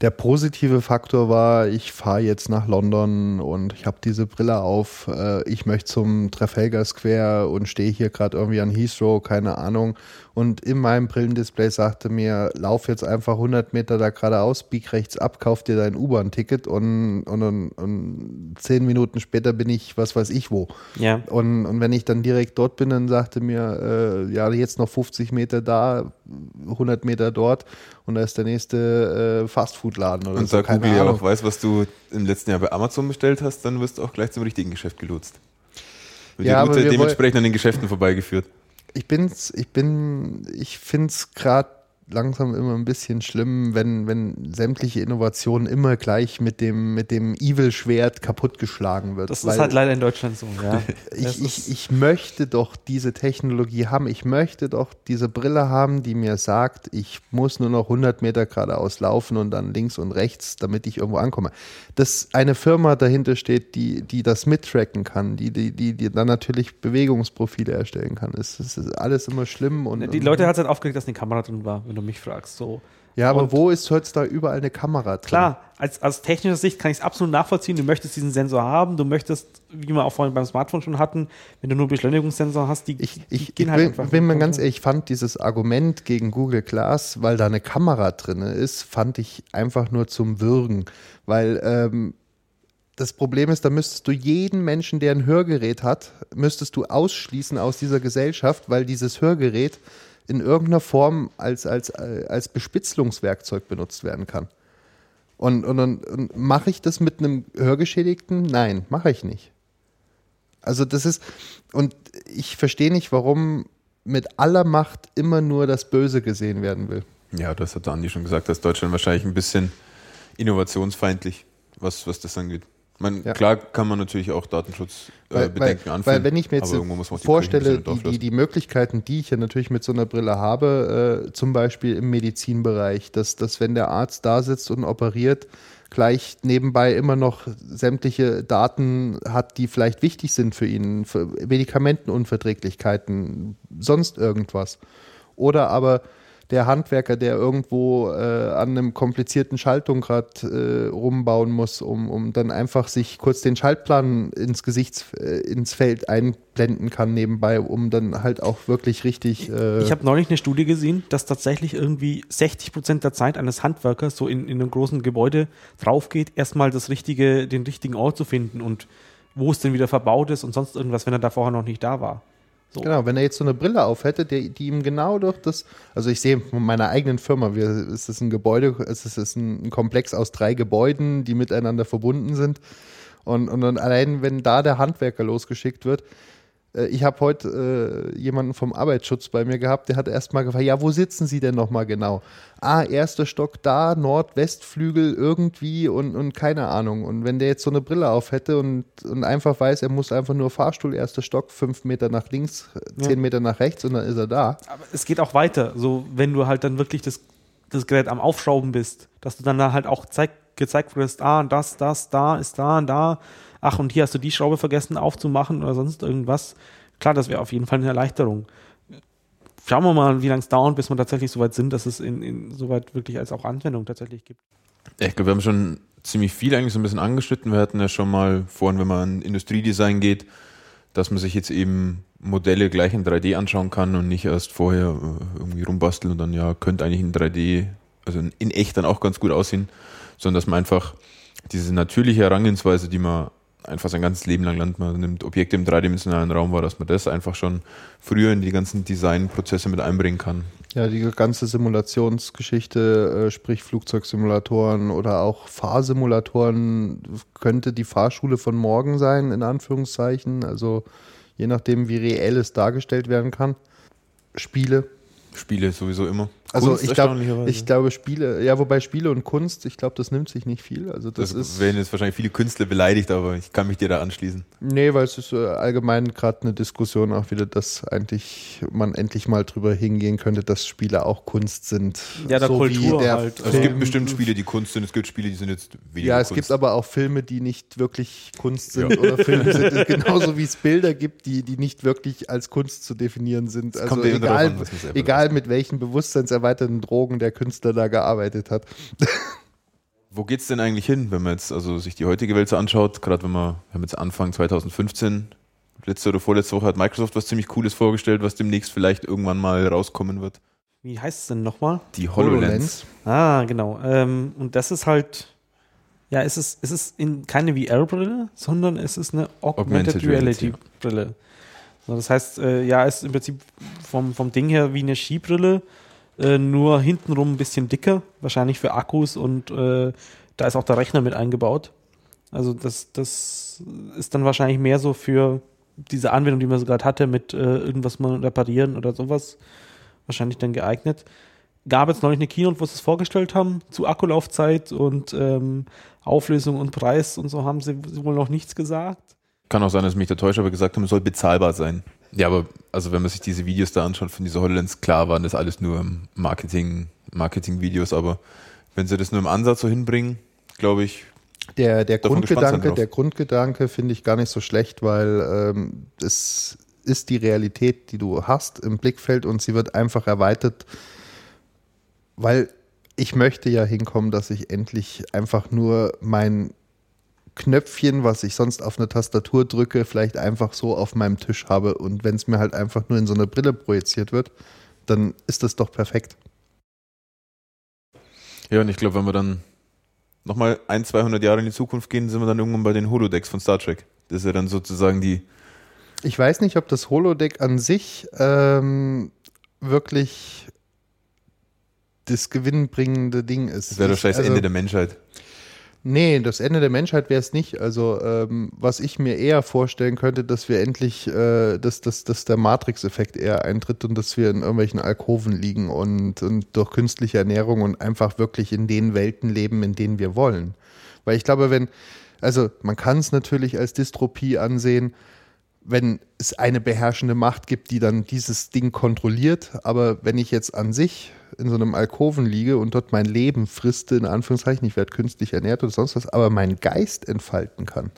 der positive Faktor war. Ich fahre jetzt nach London und ich habe diese Brille auf. Äh, ich möchte zum Trafalgar Square und stehe hier gerade irgendwie an Heathrow, keine Ahnung. Und in meinem Brillendisplay sagte mir, lauf jetzt einfach 100 Meter da geradeaus, bieg rechts ab, kauf dir dein U-Bahn-Ticket und, und, und, und zehn Minuten später bin ich, was weiß ich wo. Ja. Und, und wenn ich dann direkt dort bin, dann sagte mir, äh, ja, jetzt noch 50 Meter da, 100 Meter dort und da ist der nächste äh, Fastfood-Laden oder Und so. da keine Google ja auch weiß, was du im letzten Jahr bei Amazon bestellt hast, dann wirst du auch gleich zum richtigen Geschäft gelotst. Wird Ja, die aber Route wir dementsprechend an den Geschäften vorbeigeführt. Ich bin's, ich bin, ich find's gerade langsam immer ein bisschen schlimm, wenn, wenn sämtliche Innovationen immer gleich mit dem, mit dem Evil-Schwert kaputtgeschlagen wird. Das ist halt leider in Deutschland so, ja. ich, ich, ich möchte doch diese Technologie haben. Ich möchte doch diese Brille haben, die mir sagt, ich muss nur noch 100 Meter geradeaus laufen und dann links und rechts, damit ich irgendwo ankomme. Dass eine Firma dahinter steht, die, die das mittracken kann, die, die, die, die dann natürlich Bewegungsprofile erstellen kann. Es, es ist alles immer schlimm. Und, Die Leute hat es halt aufgeregt, dass eine Kamera drin war, wenn du mich fragst. So. Ja, aber und- wo ist heutzutage überall eine Kamera drin? Klar, als, aus technischer Sicht kann ich es absolut nachvollziehen. Du möchtest diesen Sensor haben, du möchtest, wie wir auch vorhin beim Smartphone schon hatten, wenn du nur Beschleunigungssensor hast, die, Ich, die ich, gehen ich halt bin, einfach. bin mir ganz ehrlich, ich fand dieses Argument gegen Google Glass, weil da eine Kamera drin ist, fand ich einfach nur zum Würgen. Weil ähm, das Problem ist, da müsstest du jeden Menschen, der ein Hörgerät hat, müsstest du ausschließen aus dieser Gesellschaft, weil dieses Hörgerät in irgendeiner Form als, als, als Bespitzelungswerkzeug benutzt werden kann. Und, und, und, und mache ich das mit einem Hörgeschädigten? Nein, mache ich nicht. Also das ist, und ich verstehe nicht, warum mit aller Macht immer nur das Böse gesehen werden will. Ja, das hat Andi schon gesagt, dass Deutschland wahrscheinlich ein bisschen innovationsfeindlich, was, was das angeht. Man, Ja. Klar kann man natürlich auch Datenschutzbedenken äh, weil, Bedenken weil anführen. wenn ich mir jetzt vorstelle, die, die, die Möglichkeiten, die ich ja natürlich mit so einer Brille habe, äh, zum Beispiel im Medizinbereich, dass, dass wenn der Arzt da sitzt und operiert, gleich nebenbei immer noch sämtliche Daten hat, die vielleicht wichtig sind für ihn, für Medikamentenunverträglichkeiten, sonst irgendwas. Oder aber der Handwerker, der irgendwo äh, an einem komplizierten Schaltungrad äh, rumbauen muss, um, um dann einfach sich kurz den Schaltplan ins Gesicht, äh, ins Feld einblenden kann nebenbei, um dann halt auch wirklich richtig. Äh, Ich habe neulich eine Studie gesehen, dass tatsächlich irgendwie 60 Prozent der Zeit eines Handwerkers so in, in einem großen Gebäude drauf geht, erstmal das richtige, den richtigen Ort zu finden und wo es denn wieder verbaut ist und sonst irgendwas, wenn er da vorher noch nicht da war. So. Genau, wenn er jetzt so eine Brille auf hätte, die, die ihm genau durch das, also ich sehe von meiner eigenen Firma, wir, es ist ein Gebäude, es ist, ein Komplex aus drei Gebäuden, die miteinander verbunden sind. Und, und dann allein, wenn da der Handwerker losgeschickt wird, ich habe heute äh, jemanden vom Arbeitsschutz bei mir gehabt, der hat erst mal gefragt, ja, wo sitzen Sie denn nochmal genau? Ah, erster Stock da, Nordwestflügel irgendwie und, und keine Ahnung. Und wenn der jetzt so eine Brille auf hätte und, und einfach weiß, er muss einfach nur Fahrstuhl, erster Stock, fünf Meter nach links, zehn Meter nach rechts und dann ist er da. Aber es geht auch weiter, so wenn du halt dann wirklich das, das Gerät am Aufschrauben bist, dass du dann da halt auch zeig, gezeigt wirst, ah, das, das, da ist da und da, ach, und hier hast du die Schraube vergessen aufzumachen oder sonst irgendwas. Klar, das wäre auf jeden Fall eine Erleichterung. Schauen wir mal, wie lange es dauert, bis wir tatsächlich so weit sind, dass es in, in soweit wirklich als auch Anwendung tatsächlich gibt. Ich glaube, wir haben schon ziemlich viel eigentlich so ein bisschen angeschnitten. Wir hatten ja schon mal vorhin, wenn man an Industriedesign geht, dass man sich jetzt eben Modelle gleich in 3D anschauen kann und nicht erst vorher äh, irgendwie rumbasteln und dann ja, könnte eigentlich in 3D, also in- in echt dann auch ganz gut aussehen, sondern dass man einfach diese natürliche Herangehensweise, die man einfach sein ganzes Leben lang lernt, man nimmt Objekte im dreidimensionalen Raum wahr, dass man das einfach schon früher in die ganzen Designprozesse mit einbringen kann. Ja, die ganze Simulationsgeschichte, äh, sprich Flugzeugsimulatoren oder auch Fahrsimulatoren, könnte die Fahrschule von morgen sein, in Anführungszeichen. Also je nachdem, wie reell es dargestellt werden kann. Spiele. Spiele sowieso immer. Also Kunst ich, glaub, erstaunlicherweise. ich glaube Spiele, ja, wobei Spiele und Kunst, ich glaube, das nimmt sich nicht viel. Also das, Das, ist. werden jetzt wahrscheinlich viele Künstler beleidigt, aber ich kann mich dir da anschließen. Nee, weil es ist äh, allgemein gerade eine Diskussion auch wieder, dass eigentlich man endlich mal drüber hingehen könnte, dass Spiele auch Kunst sind. Ja, der So wie Kultur der halt. Also es Film- gibt bestimmt Spiele, die Kunst sind, es gibt Spiele, die sind jetzt weniger Ja, es Kunst. gibt aber auch Filme, die nicht wirklich Kunst sind Ja. oder Filme sind. Genauso wie es Bilder gibt, die, die nicht wirklich als Kunst zu definieren sind. Also immer darauf egal, an, egal mit welchen bewusstseinserweiterten Drogen der Künstler da gearbeitet hat. Wo geht's denn eigentlich hin, wenn man jetzt also sich die heutige Welt so anschaut? Gerade wenn man, wir haben jetzt Anfang 2015, letzte oder vorletzte Woche hat Microsoft was ziemlich Cooles vorgestellt, was demnächst vielleicht irgendwann mal rauskommen wird. Wie heißt es denn nochmal? Die HoloLens. Ah, genau. Ähm, und das ist halt, ja, es ist, es ist in, keine VR-Brille, sondern es ist eine Augmented, Augmented Reality, Reality-Brille. So, das heißt, äh, ja, es ist im Prinzip vom, vom Ding her wie eine Skibrille, äh, nur hintenrum ein bisschen dicker, wahrscheinlich für Akkus und äh, da ist auch der Rechner mit eingebaut. Also das, das ist dann wahrscheinlich mehr so für diese Anwendung, die man so gerade hatte, mit äh, irgendwas mal reparieren oder sowas, wahrscheinlich dann geeignet. gab jetzt neulich eine Keynote, wo sie es vorgestellt haben zu Akkulaufzeit und ähm, Auflösung und Preis und so haben sie wohl noch nichts gesagt. Kann auch sein, dass mich der täuscht, aber gesagt haben, es soll bezahlbar sein. Ja, aber also wenn man sich diese Videos da anschaut von dieser HoloLens, klar waren das alles nur Marketing, Marketing-Videos, aber wenn sie das nur im Ansatz so hinbringen, glaube ich. Der, der Grundgedanke, der Grundgedanke finde ich gar nicht so schlecht, weil ähm, es ist die Realität, die du hast im Blickfeld und sie wird einfach erweitert, weil ich möchte ja hinkommen, dass ich endlich einfach nur mein Knöpfchen, was ich sonst auf eine Tastatur drücke, vielleicht einfach so auf meinem Tisch habe. Und wenn es mir halt einfach nur in so eine Brille projiziert wird, dann ist das doch perfekt. Ja, und ich glaube, wenn wir dann nochmal ein, 200 Jahre in die Zukunft gehen, sind wir dann irgendwann bei den Holodecks von Star Trek. Das ist ja dann sozusagen die. Ich weiß nicht, ob das Holodeck an sich ähm, wirklich das gewinnbringende Ding ist. Das wäre doch scheiß also, Ende der Menschheit. Nee, das Ende der Menschheit wäre es nicht. Also, ähm, was ich mir eher vorstellen könnte, dass wir endlich, äh, dass, dass, dass der Matrix-Effekt eher eintritt und dass wir in irgendwelchen Alkoven liegen und, und durch künstliche Ernährung und einfach wirklich in den Welten leben, in denen wir wollen. Weil ich glaube, wenn, also man kann es natürlich als Dystropie ansehen, wenn es eine beherrschende Macht gibt, die dann dieses Ding kontrolliert. Aber wenn ich jetzt an sich in so einem Alkoven liege und dort mein Leben friste, in Anführungszeichen, ich werde künstlich ernährt oder sonst was, aber meinen Geist entfalten kann.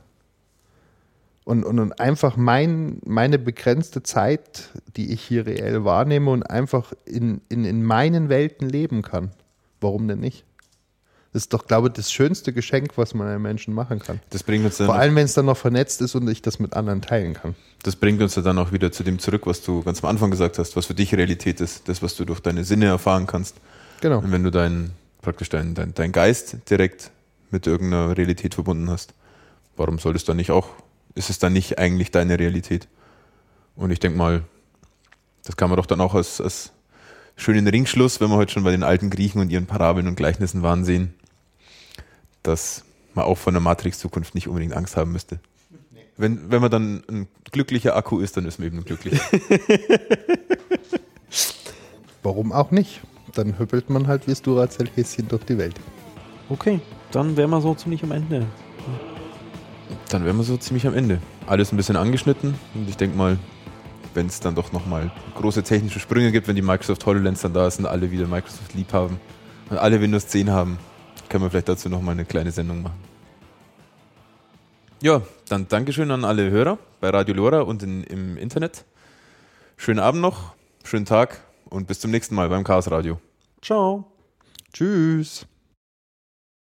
Und, und, und einfach mein, meine begrenzte Zeit, die ich hier reell wahrnehme und einfach in, in, in meinen Welten leben kann. Warum denn nicht? Das ist doch, glaube ich, das schönste Geschenk, was man einem Menschen machen kann. Das bringt uns Vor allem, wenn es dann noch vernetzt ist und ich das mit anderen teilen kann. Das bringt uns ja dann auch wieder zu dem zurück, was du ganz am Anfang gesagt hast, was für dich Realität ist, das, was du durch deine Sinne erfahren kannst. Genau. Und wenn du deinen, praktisch deinen dein, dein Geist direkt mit irgendeiner Realität verbunden hast, warum soll es dann nicht auch, ist es dann nicht eigentlich deine Realität? Und ich denke mal, das kann man doch dann auch als, als schönen Ringschluss, wenn wir heute schon bei den alten Griechen und ihren Parabeln und Gleichnissen waren, sehen dass man auch von der Matrix-Zukunft nicht unbedingt Angst haben müsste. Wenn, wenn man dann ein glücklicher Akku ist, dann ist man eben glücklich. Warum auch nicht? Dann hüppelt man halt wie das Duracell-Häschen durch die Welt. Okay, dann wären wir so ziemlich am Ende. Dann wären wir so ziemlich am Ende. Alles ein bisschen angeschnitten und ich denke mal, wenn es dann doch nochmal große technische Sprünge gibt, wenn die Microsoft HoloLens dann da ist und alle wieder Microsoft lieb haben und alle Windows 10 haben, können wir vielleicht dazu nochmal eine kleine Sendung machen. Ja, dann Dankeschön an alle Hörer bei Radio Lora und in, im Internet. Schönen Abend noch, schönen Tag und bis zum nächsten Mal beim Chaos Radio. Ciao. Tschüss.